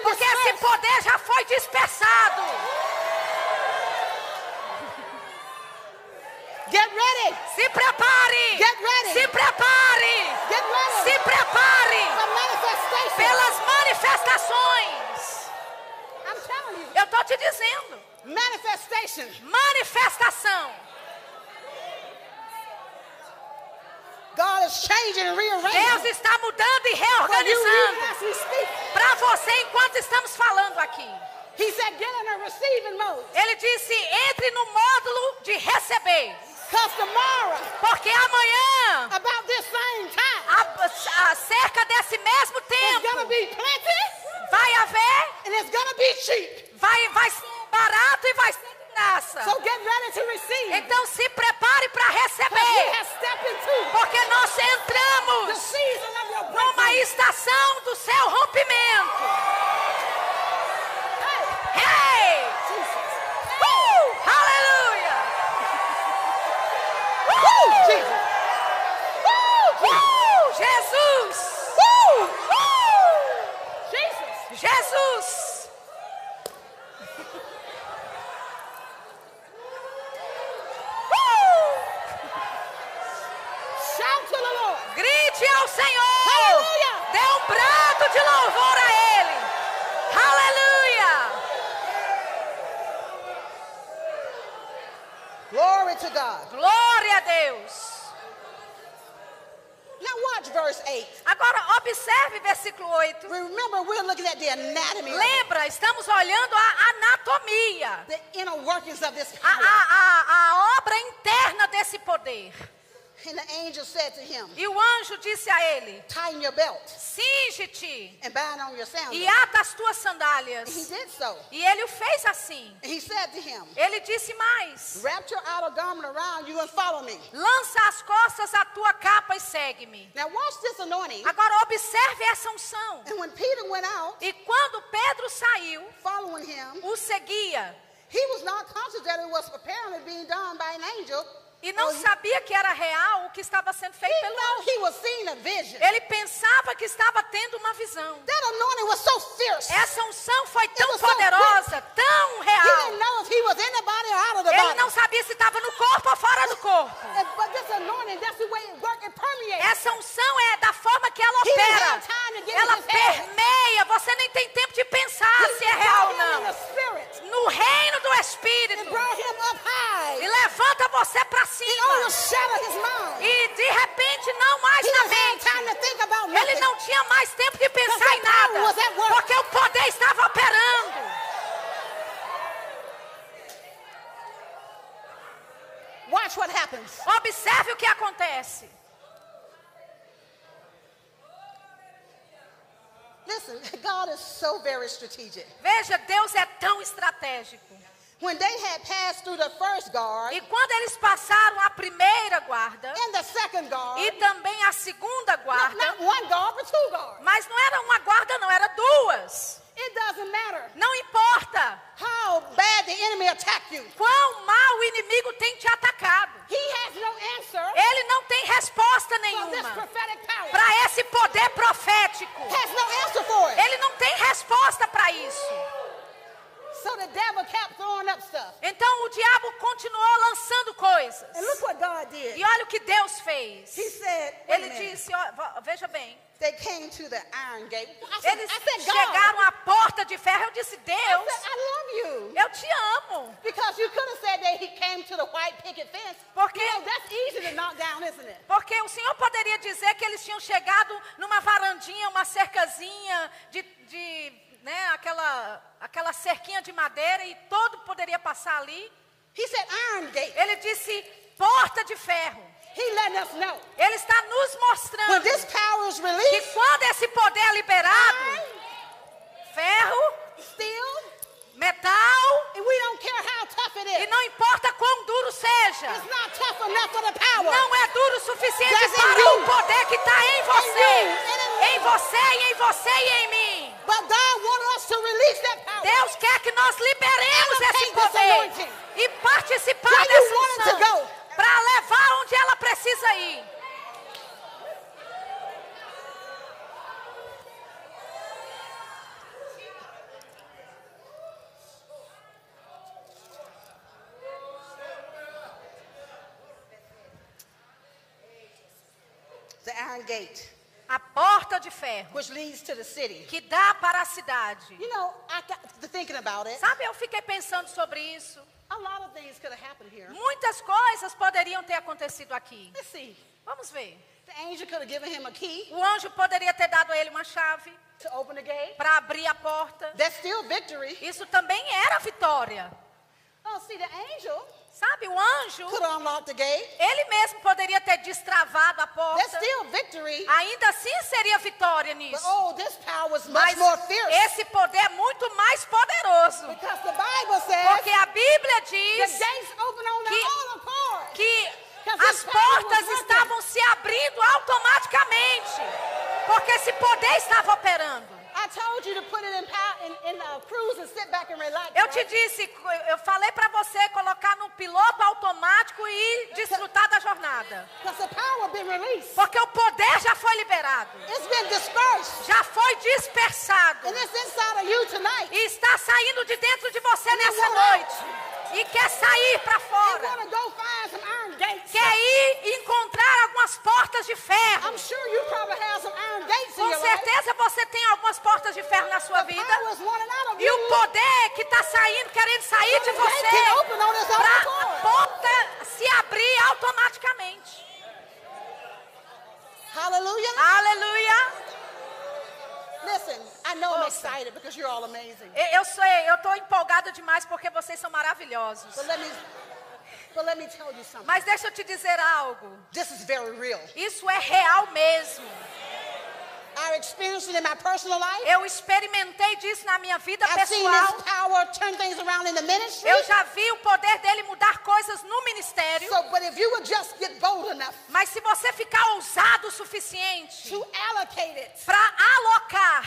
porque esse poder já foi dispersado. Get ready. Se prepare. Get ready. Se prepare. Get ready. Se prepare pelas manifestações. I'm telling you. Eu estou te dizendo. Manifestation. Manifestação. God is changing and Deus rearranging. está mudando e reorganizando. Para você enquanto estamos falando aqui. He said, get in a receiving mode. Ele disse: entre no módulo de receber. Porque amanhã, about this same time, a, cerca desse mesmo tempo, vai haver, and it's going to be cheap. vai, vai ser barato e vai ser de graça. So get ready to receive. Então se prepare para receber. Porque nós entramos season of your numa estação do seu rompimento. Woo, Jesus. Woo, Uh! Jesus! Woo, Uh! Jesus. Jesus! Uh! Grite ao Senhor! Aleluia! Dê um brado de louvor a Ele! Aleluia! Glory to God. Glória Deus! Now watch verse 8. Agora, observe versículo 8. Remember, we're looking at the anatomy, Lembra, estamos olhando a anatomia, the inner workings of this a, power. a, a, a obra interna desse poder. And the angel said to him, E o anjo disse a ele: Tighten your belt Cinge-te and bind on your sandals. e ata as tuas He sandálias. did so. E ele o fez assim. And he said to him, Ele disse mais: Wrap your outer garment around you and follow me. Lança as costas a tua capa e segue-me. Now watch this anointing. Agora observe essa unção. And when Peter went out, E quando Pedro saiu, following him, o seguia he was not conscious that it was apparently being done by an angel. E não sabia que era real o que estava sendo He feito pelo thought anjo. Ele pensava que estava tendo uma visão. That anointing was so fierce. Essa unção foi tão poderosa, tão real. didn't know if he was in the body or out of the Ele não sabia se estava no corpo ou fora do corpo. Essa unção é da forma que ela opera. Ela permeia. Você nem tem tempo de pensar se é real ou não. No reino do It Espírito. E levanta você para cima. E de repente, não mais He na mente. to think about Ele não tinha mais tempo de pensar em nada. Porque o poder estava operando. Watch what happens. Observe o que acontece. Listen, [laughs] God is so very strategic. Veja, Deus é tão estratégico. When they had passed through the first guard E quando eles passaram a primeira guarda and the second guard, e também a segunda not, guarda, not one guard, but two guards. mas não era uma guarda, não, era duas. It doesn't matter Não importa how bad the enemy attack you. quão mal o inimigo tem te atacado. He has no answer Ele não tem resposta nenhuma stuff. Então o diabo continuou lançando coisas. And look what God did. E olha o que Deus fez. He said, Ele disse, veja bem, they came to the iron gate. I said, eles I said chegaram à porta de ferro. Eu disse, I, Deus, said, I love you. eu te amo. Because you could have said that he came to the white picket fence. Porque- You know, that's easy to knock down, isn't it? Porque o Senhor poderia dizer que eles tinham chegado numa varandinha, uma cercazinha de, de né, aquela, aquela cerquinha de madeira e todo poderia passar ali. He said iron gate. Ele disse porta de ferro. He us know. Ele está nos When mostrando this power is que released, quando esse poder é liberado, iron, ferro, steel, metal, and we don't care how tough it e is. não importa quão duro seja, It's not tough enough for the power. não é duro o suficiente That's para o poder que está em você, em você e em você e em mim. But God wanted us to release that power. Deus quer que nós liberemos esse poder e participar Where dessa unção para levar onde ela precisa ir. The iron gate, A porta de ferro which leads to the city. que dá para a cidade. You know, I got to thinking about it. Sabe, eu fiquei pensando sobre isso. A lot of things could have happened here. Muitas coisas poderiam ter acontecido aqui. Let's see. Vamos ver. The angel could have given him a key O anjo poderia ter dado a ele uma chave para abrir a porta. That's still victory. Isso também era vitória. Oh, see, the angel Sabe, o anjo, ele mesmo poderia ter destravado a porta. Ainda assim seria vitória nisso. oh, this power is much Mas more fierce. esse poder é muito mais poderoso. Because the Bible says Porque a Bíblia diz que- que as portas estavam se abrindo automaticamente. Porque esse poder estava operando. I told you to put it in, power, in, in a cruise and sit back and relax. Eu te disse, eu falei para você colocar no piloto automático e desfrutar da jornada. Porque o poder já foi liberado. Já foi dispersado. E está saindo de dentro de você nessa noite. E quer sair para fora. Quer ir e encontrar algumas portas de ferro. Com certeza você tem algumas portas de ferro na sua vida. E o poder que está saindo, querendo sair de você, para a porta se abrir automaticamente. Hallelujah. Listen, I know I'm excited because you're all amazing. Eu sei, eu estou empolgada demais porque vocês são maravilhosos. But let me, but let me tell you something. Mas deixa eu te dizer algo. This is very real. Isso é real mesmo. Eu experimentei disso na minha vida pessoal. His power turn things around in the ministry. Eu já vi o poder dele mudar coisas no ministério. Mas se você ficar ousado o suficiente para alocar,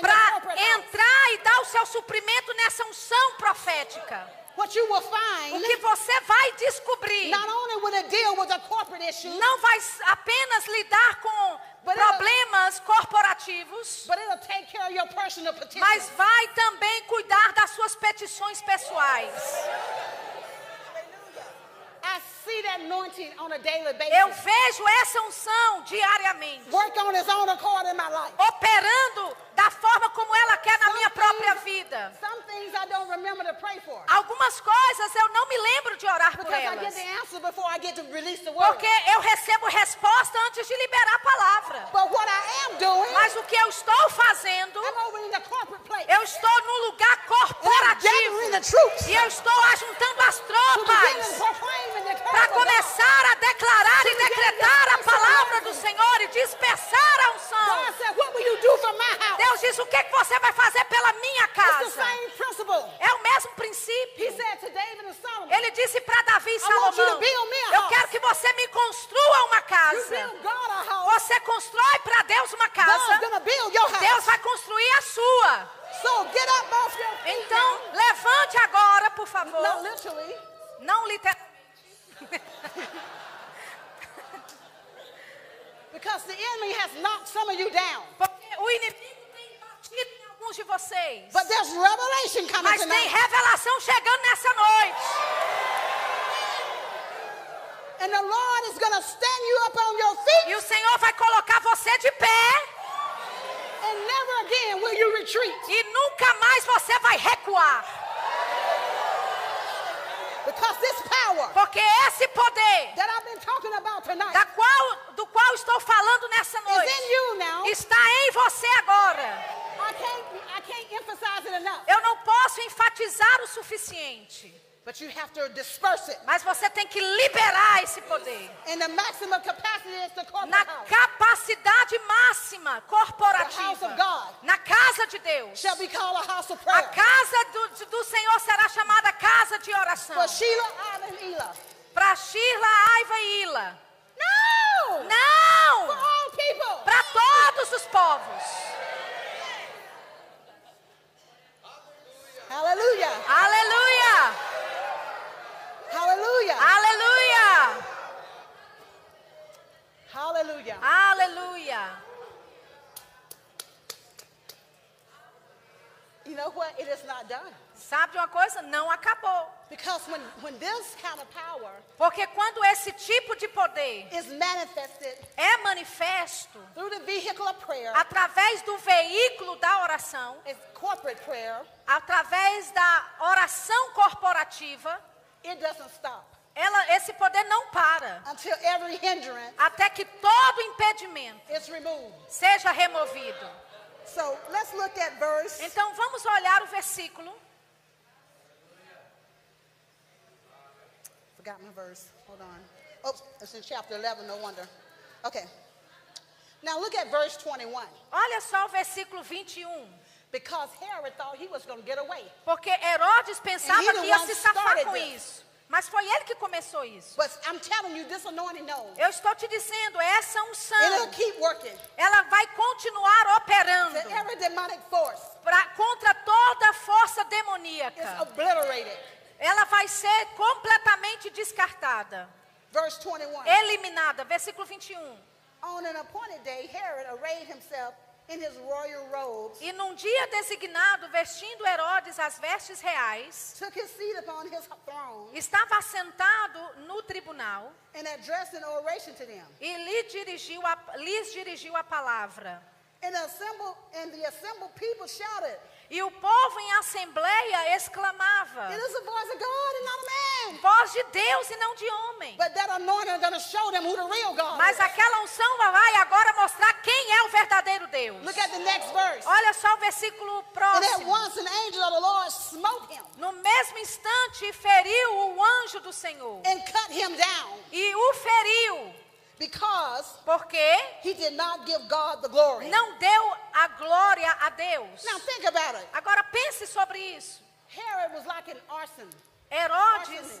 para entrar e dar o seu suprimento nessa unção profética, o que você vai descobrir not only will it deal with the corporate issue, não vai apenas lidar com But it'll- problemas corporativos, but it'll take care of your personal petitions. mas vai também cuidar das suas petições pessoais. Eu vejo essa unção diariamente, work on his own accord in my life. operando da forma como ela quer na minha própria vida. Algumas coisas eu não me lembro de orar por elas. Porque eu recebo resposta antes de liberar a palavra. Mas o que eu estou fazendo, eu estou no lugar corporativo. E eu estou ajuntando as tropas para começar a declarar e decretar a palavra do Senhor e dispersar a unção. Você constrói para Deus uma casa. Deus vai construir a sua. Então, levante agora, por favor. Não literalmente. Because the enemy has knocked some of you down. Porque o inimigo tem batido em alguns de vocês. But there's revelation coming Mas tem tonight. revelação chegando nessa noite. And the Lord is going to stand you up on your feet. E o Senhor vai colocar você de pé. And never again will you retreat. E nunca mais você vai recuar. Because this power Porque esse poder that I've been talking about tonight da qual, do qual estou falando nessa noite está em você agora. I can't, I can't emphasize it enough. Eu não posso enfatizar o suficiente. But you have to disperse it Mas você tem que liberar esse poder. in the maximum capacity as the corporate Na capacidade máxima The house corporativa. of God. Na casa de Deus. shall be called a house of A prayer. casa do, do Senhor será chamada casa de oração. For Sheila, Elah. Para Shirla, Aiva e Ila. No! For Não! all people. Para todos os povos. Hallelujah. Aleluia! Hallelujah. Aleluia! Hallelujah. Aleluia! You know what? It is not done. Sabe de uma coisa? Não acabou. Because when, when this kind of power Porque quando esse tipo de poder is manifested é manifesto through the vehicle of prayer, através do veículo da oração, it's corporate prayer, através da oração corporativa, it doesn't stop ela, esse poder não para until every hindrance até que todo impedimento is removed. seja removido. So let's look at verse. Então vamos olhar o versículo. Forgot my verse. Hold on. Oh, it's in chapter 11, no wonder. Okay. Now look at verse 21. Olha só o versículo 21. Because Herod thought he was going to get away. Porque Herodes pensava que ia se safar com isso. Mas foi ele que começou isso. But I'm telling you, this anointing knows. Eu estou te dizendo, essa unção, keep working. ela vai continuar operando pra, contra toda força demoníaca. obliterated. Ela vai ser completamente descartada, Verse 21. eliminada. Versículo 21. On an appointed day, Herod arrayed himself in his royal robes, E num dia designado, vestindo Herodes as vestes reais, took his seat upon his throne, estava assentado no tribunal and addressed an oration to them. e lhe dirigiu a, lhes dirigiu a palavra. And the assembled and the assembled people shouted, E o povo em assembleia exclamava: It is the voice of God and not a man. Voz de Deus e não de homem. But that anointing is going to show them who the real God Mas is. aquela unção vai agora mostrar quem é o verdadeiro Deus. at the next verse. Olha só o versículo And at próximo. once an angel of the Lord smote him No mesmo instante feriu o anjo do Senhor and cut him down e o feriu, because porque he did not give God the glory. não deu a glória a Deus. Now think about it. Agora pense sobre isso. Herod was like an arson. Herodes.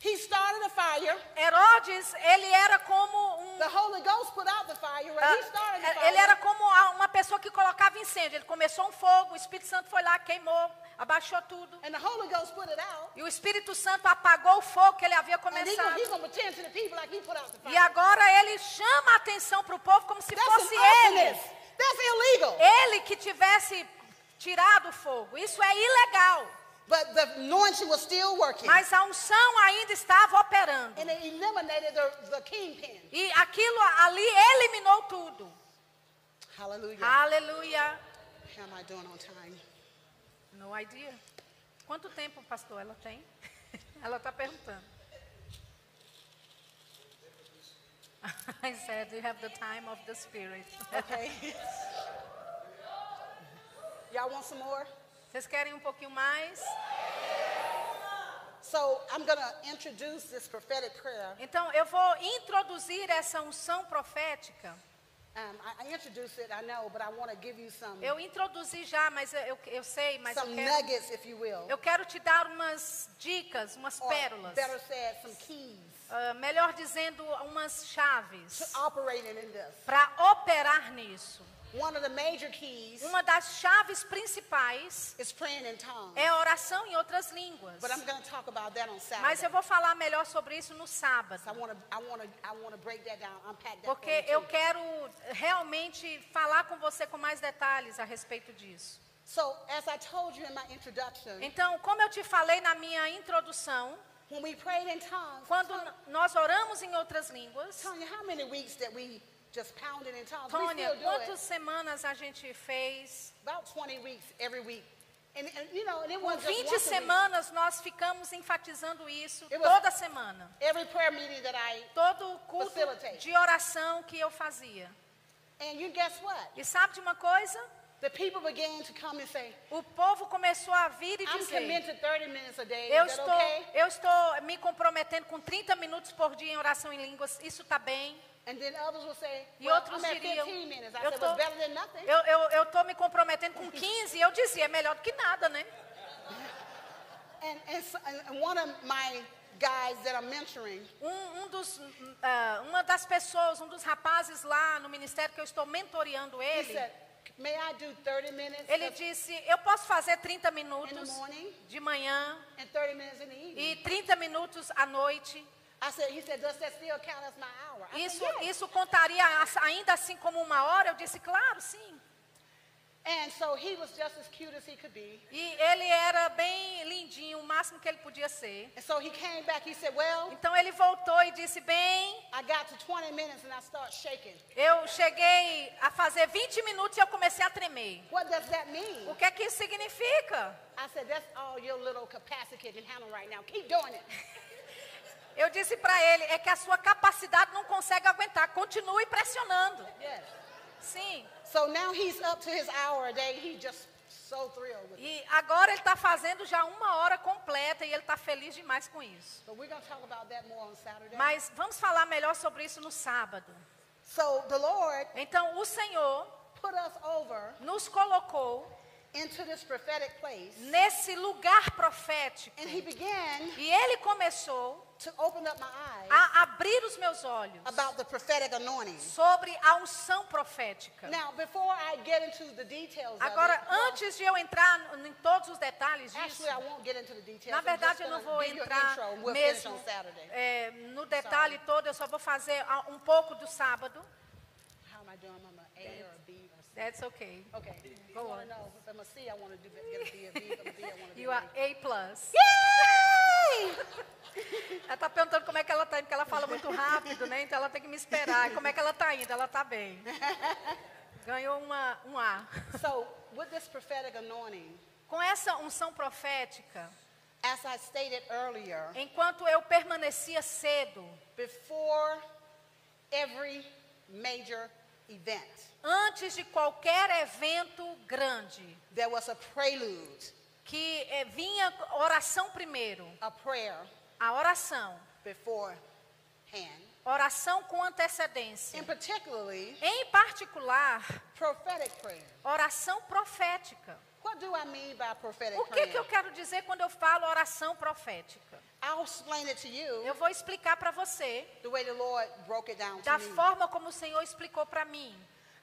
He started a fire. Herodes, ele era como um The Holy Ghost put out the fire. Ah, he started the ele fire, era como uma pessoa que colocava incêndio. Ele começou um fogo, o Espírito Santo foi lá, queimou, abaixou tudo. and the Holy Ghost put it out. E o Espírito Santo apagou o fogo que ele havia começado. E agora ele chama a atenção para o povo como se That's fosse ele. That's illegal. Ele que tivesse tirado o fogo. Isso é ilegal. But the anointing was still working. Mas a unção ainda estava operando. and it eliminated the, the kingpin. E aquilo ali eliminou tudo. Hallelujah. Aleluia. How am I doing on time? No idea. Quanto tempo, pastor, ela tem? [laughs] Ela está perguntando. [laughs] I said, you have the time of the spirit. Okay. [laughs] Y'all want some more? Vocês querem um pouquinho mais? So I'm introduce this prophetic prayer. Então, eu vou introduzir essa unção profética. Eu introduzi já, mas eu, eu, sei, mas eu quero, nuggets, if you will. eu quero te dar umas dicas, umas pérolas. better said, some keys Ah, melhor dizendo, umas chaves to operating in this. para operar nisso. One of the major keys Uma das chaves principais is praying in tongues. é oração em outras línguas. But I'm going to talk about that on Saturday. Mas eu vou falar melhor sobre isso no sábado. Porque eu quero realmente falar com você com mais detalhes a respeito disso. So as I told you in my introduction, Então, como eu te falei na minha introdução, when we prayed in tongues, quando nós oramos em outras línguas, Tanya, how many weeks that we just pounded in tongues? Tônia, quantas semanas a gente fez? About 20 weeks every week. And, and you know, and it just 20 once a week. semanas nós ficamos enfatizando isso It was- toda semana. Every prayer meeting that I Todo culto Facilitate. de oração que eu fazia. and you guess what? E sabe de uma coisa? The people began to come and say, O povo começou a vir e dizer: committed 30 minutes a day. eu estou, okay? eu estou me comprometendo com 30 minutos por dia em oração em línguas. Isso está bem? And then others will say, E outros diriam: 15 minutes. I eu nothing. eu, eu, eu tô me comprometendo com 15. E eu dizia: é melhor do que nada, né? [laughs] Um, um dos, ah, uma das pessoas, um dos rapazes lá no ministério que eu estou mentoreando ele, may I do 30 minutes ele disse: eu posso fazer 30 in the minutos morning de manhã and 30 minutes in the evening? e 30 minutos à noite. I said, he said, does that still count as my hour? I Isso, said, yes. isso contaria ainda assim como uma hora? Eu disse, claro, sim. And so he was just as cute as he could be. E ele era bem lindinho, o máximo que ele podia ser. And so he came back, he said, well, Então ele voltou e disse, bem, I got to 20 minutes and I start shaking. eu cheguei a fazer 20 minutos e eu comecei a tremer. What does that mean? O que é que isso significa? I said, that's all your little capacity can handle right now. Keep doing it. [laughs] Eu disse para ele, é que a sua capacidade não consegue aguentar. Continue pressionando. Yes. Sim. So now he's up to his hour a day. He's just so thrilled with it. E agora ele está fazendo já uma hora completa e ele está feliz demais com isso. But we're talk about that more on Saturday. Mas vamos falar melhor sobre isso no sábado. so the Lord Então o Senhor put us over nos colocou into this prophetic place. nesse lugar profético. And he began E ele começou to open up my eyes a abrir os meus olhos about the prophetic anointing. sobre a unção profética. Now, before I get into the details Agora, antes de eu entrar em todos os detalhes disso, actually, I won't get into the details. na verdade eu não vou entrar intro mesmo é, no detalhe todo, eu só vou fazer um pouco do sábado. How am I doing? I'm a A or a B or C? That's okay. Okay. Go on. know if I'm a C, I want to do get a B. If I'm a B, I want to You a are. A+. plus. Yay! Ela está perguntando como é que ela está indo, porque ela fala muito rápido, né? Então ela tem que me esperar. E como é que ela está indo? Ela está bem. Ganhou uma, um A. So, with this prophetic anointing, Com essa unção profética, as I stated earlier, enquanto eu permanecia cedo, before every major event, antes de qualquer evento grande, there was a prelude, que eh, vinha oração primeiro, a prayer a oração, beforehand, oração com antecedência. and particularly Em particular, prophetic prayer. oração profética. What do I mean by prophetic O que, prayer? que eu quero dizer quando eu falo oração profética? I'll explain it to you Eu vou explicar para você the way the Lord broke it down to da me. forma como o Senhor explicou para mim.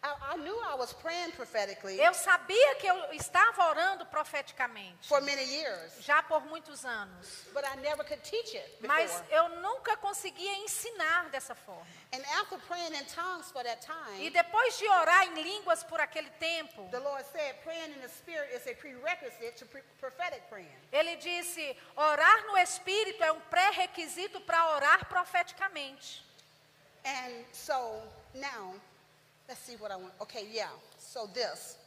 I, I knew I was praying prophetically Eu sabia que eu estava orando profeticamente for many years, já por muitos anos, but I never could teach it before. mas eu nunca conseguia ensinar dessa forma. And after praying in tongues for that E time, depois de orar em línguas por aquele tempo, the Lord said praying in the Spirit is a prerequisite to pre- prophetic praying. ele disse: orar no Espírito é um pré-requisito para orar profeticamente. And so now, let's see what I want. Okay, yeah. So this,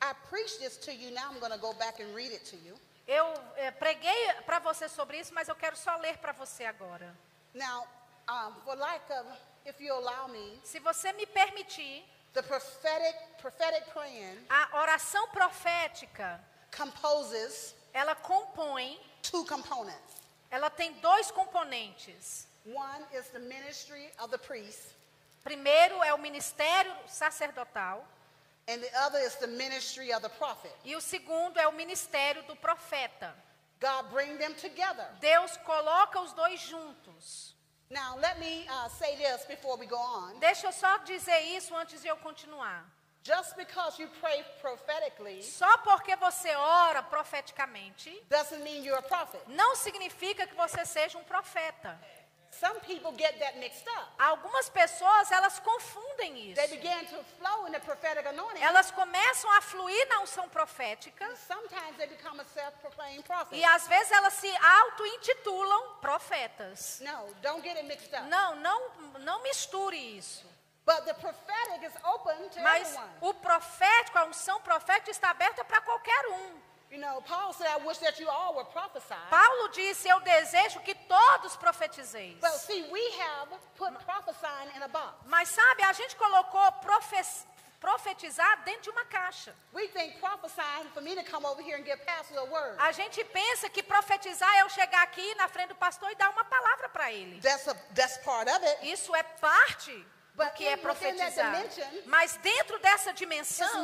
I preached this to you. Now I'm going to go back and read it to you. Eu eh, preguei para você sobre isso, mas eu quero só ler para você agora. Now, um, for like, of, if you allow me, Se você me permitir, the prophetic prophetic praying a oração profética, composes ela compõe, two components. ela tem dois componentes. One is the ministry of the priest, Primeiro é o ministério sacerdotal and the other is the ministry of the prophet. e o segundo é o ministério do profeta. God bring them together. Deus coloca os dois juntos. Now, let me uh, say this before we go on. Deixa eu só dizer isso antes de eu continuar. Just because you pray prophetically Só porque você ora profeticamente, doesn't mean you're a prophet. não significa que você seja um profeta. Some people get that mixed up. Algumas pessoas, elas confundem They isso. begin to flow in the prophetic anointing. Elas começam a fluir na unção profética sometimes they become a self-proclaimed prophet. e às vezes elas se auto-intitulam profetas. No, don't get it mixed up. Não, não, não misture isso. But the prophetic is open to Mas everyone. o profético, a unção profética está aberta para qualquer um. You know, Paul said, I wish that you all would prophesy. Paulo disse: Eu desejo que todos profetizeis. But see, we have put prophesying in a box. Mas sabe, a gente colocou profe- profetizar dentro de uma caixa. We think prophesying for me to come over here and give pastors a gente pensa que profetizar é eu chegar aqui na frente do pastor e dar uma palavra para ele. That's a that's part of it. Isso é parte que é profetizar. Mas dentro dessa dimensão,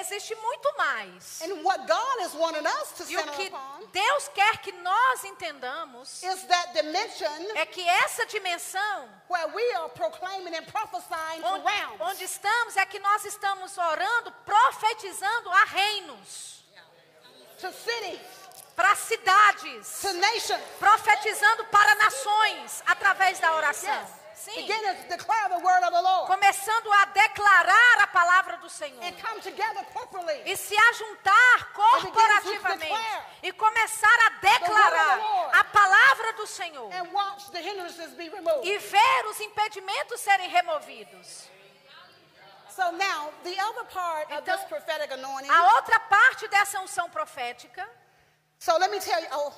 existe muito mais. And what God is wanting us to E o que Deus quer que nós entendamos é que essa dimensão onde, onde estamos é que nós estamos orando, profetizando a reinos, para cidades, profetizando para nações através da oração. Sim. Begin to declare the word of the Lord. Começando a declarar a palavra do Senhor. And come together corporately. E se ajuntar corporativamente. E começar a declarar a palavra do Senhor. And watch the hindrances be removed. E ver os impedimentos serem removidos. So now, the other part of Então, this prophetic anointing. A outra parte dessa unção profética, So let me tell you. Oh,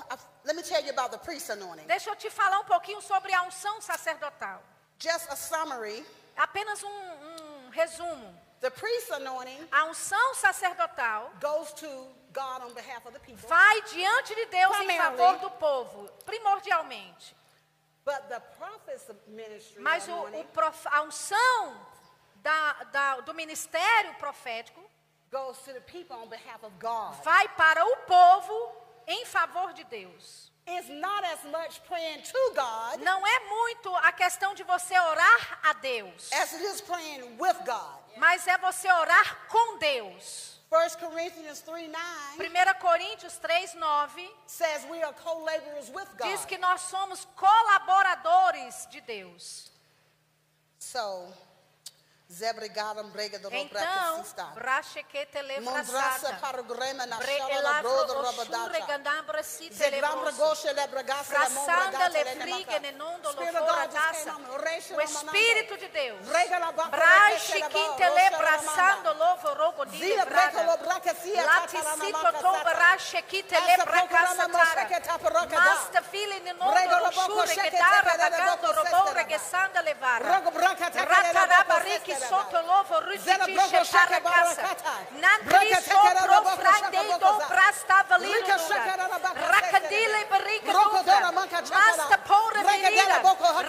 let me tell you about the priest anointing. deixa eu te falar um pouquinho sobre a unção sacerdotal. Just a summary. Apenas um, um resumo. The priest anointing A unção sacerdotal goes to God on behalf of the people. vai diante de Deus em favor do povo, primordialmente. But the prophet's ministry Mas o, o prof- a unção da- da- do ministério profético goes to the people on behalf of God. vai para o povo em favor de Deus. It's not as much praying to God Não é muito a questão de você orar a Deus, as it is praying with God. mas é você orar com Deus. 1 Corinthians 3 9 1 Coríntios 3, 9 says we are co laborers with God. diz que nós somos colaboradores de Deus. So, Zebrigaram brega do Então, brache que te levrasata. para o grema na shala brodo robadata. Zegram regoshe le bregasa le mon bregata le O Espírito de Deus. Brache que te levrasando lovo rogo di levrada. Laticito tom brache que te levracasa tara. Masta fili ne nondo lo shure que dara bagando robo regesanda levara. Ratarabariki sokolovo rititishe parakasa. Nandri sopro frade do prastava lino dura. Rakadile barika dura. Masta pora menina.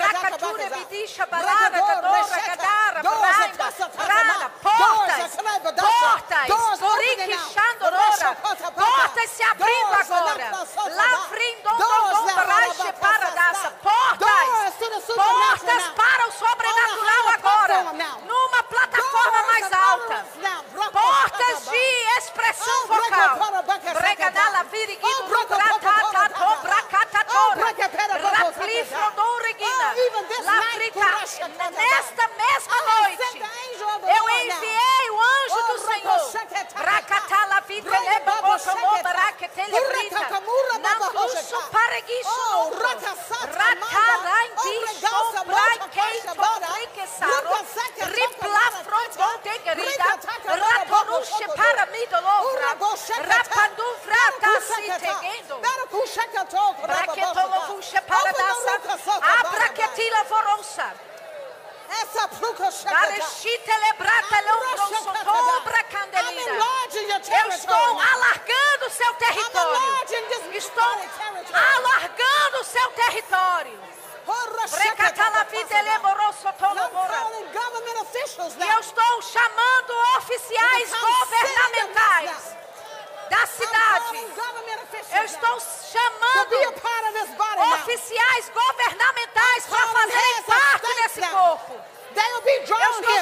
Rakature vidisha balada kadora kadara. Braima, brana, portas, portas. Oriki shandorora. Portas se abrindo agora. Lavrindo do do parache paradasa. Portas, portas para o sobrenatural numa plataforma mais alta. Portas de expressão vocal. Regadala viri e brocatata lá dobra. Nesta mesma noite, eu enviei Senhor. Rakatala videle bobotomo barakatele brita. Nambusu paregisho. Rakarangi sombrai keito rikesaro. Ripla frongo degerida. Ratorushe paramidolovra. Rapandu vrata sitegendo. Raketolo fushe paradasa. Abraketila forosa. Eu estou alargando o seu território. Estou alargando o seu território. E eu estou chamando oficiais governamentais da cidade. Eu estou chamando oficiais governamentais para fazerem parte desse drunk.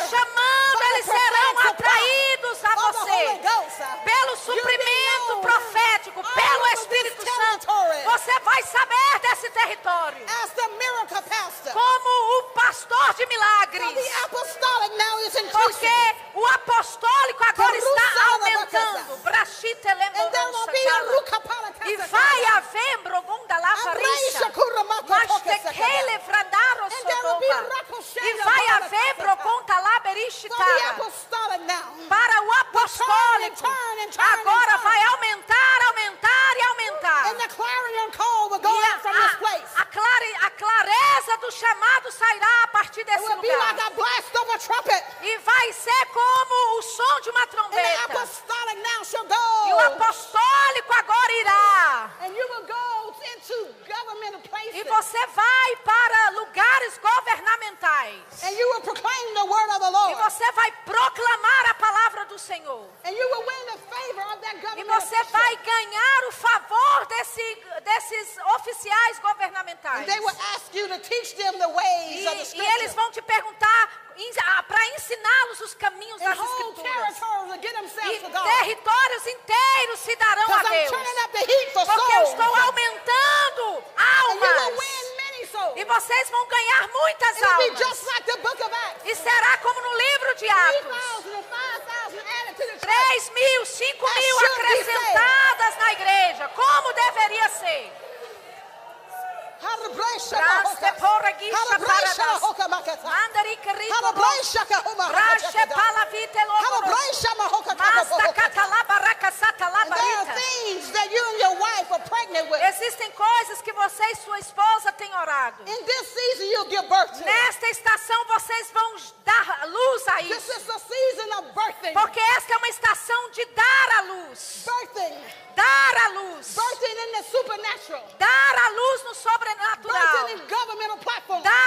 governmental platform. That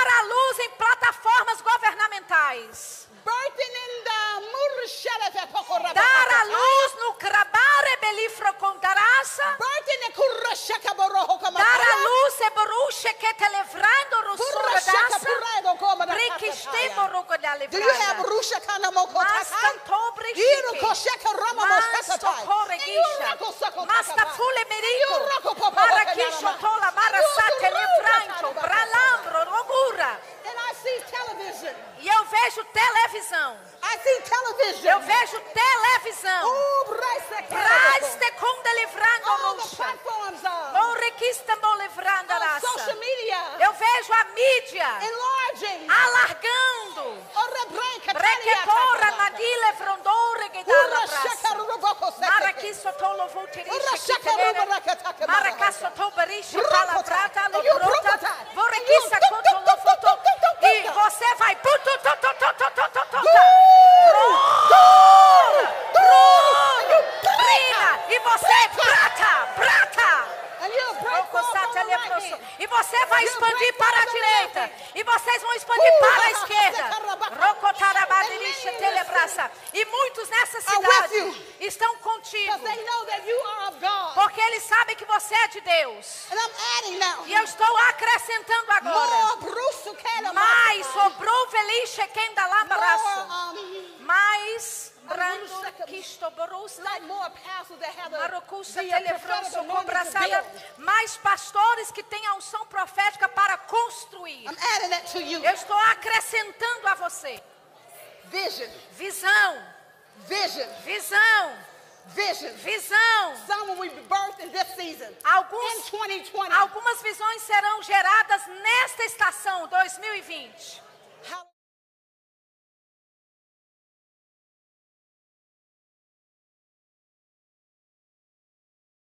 serão geradas nesta estação 2020.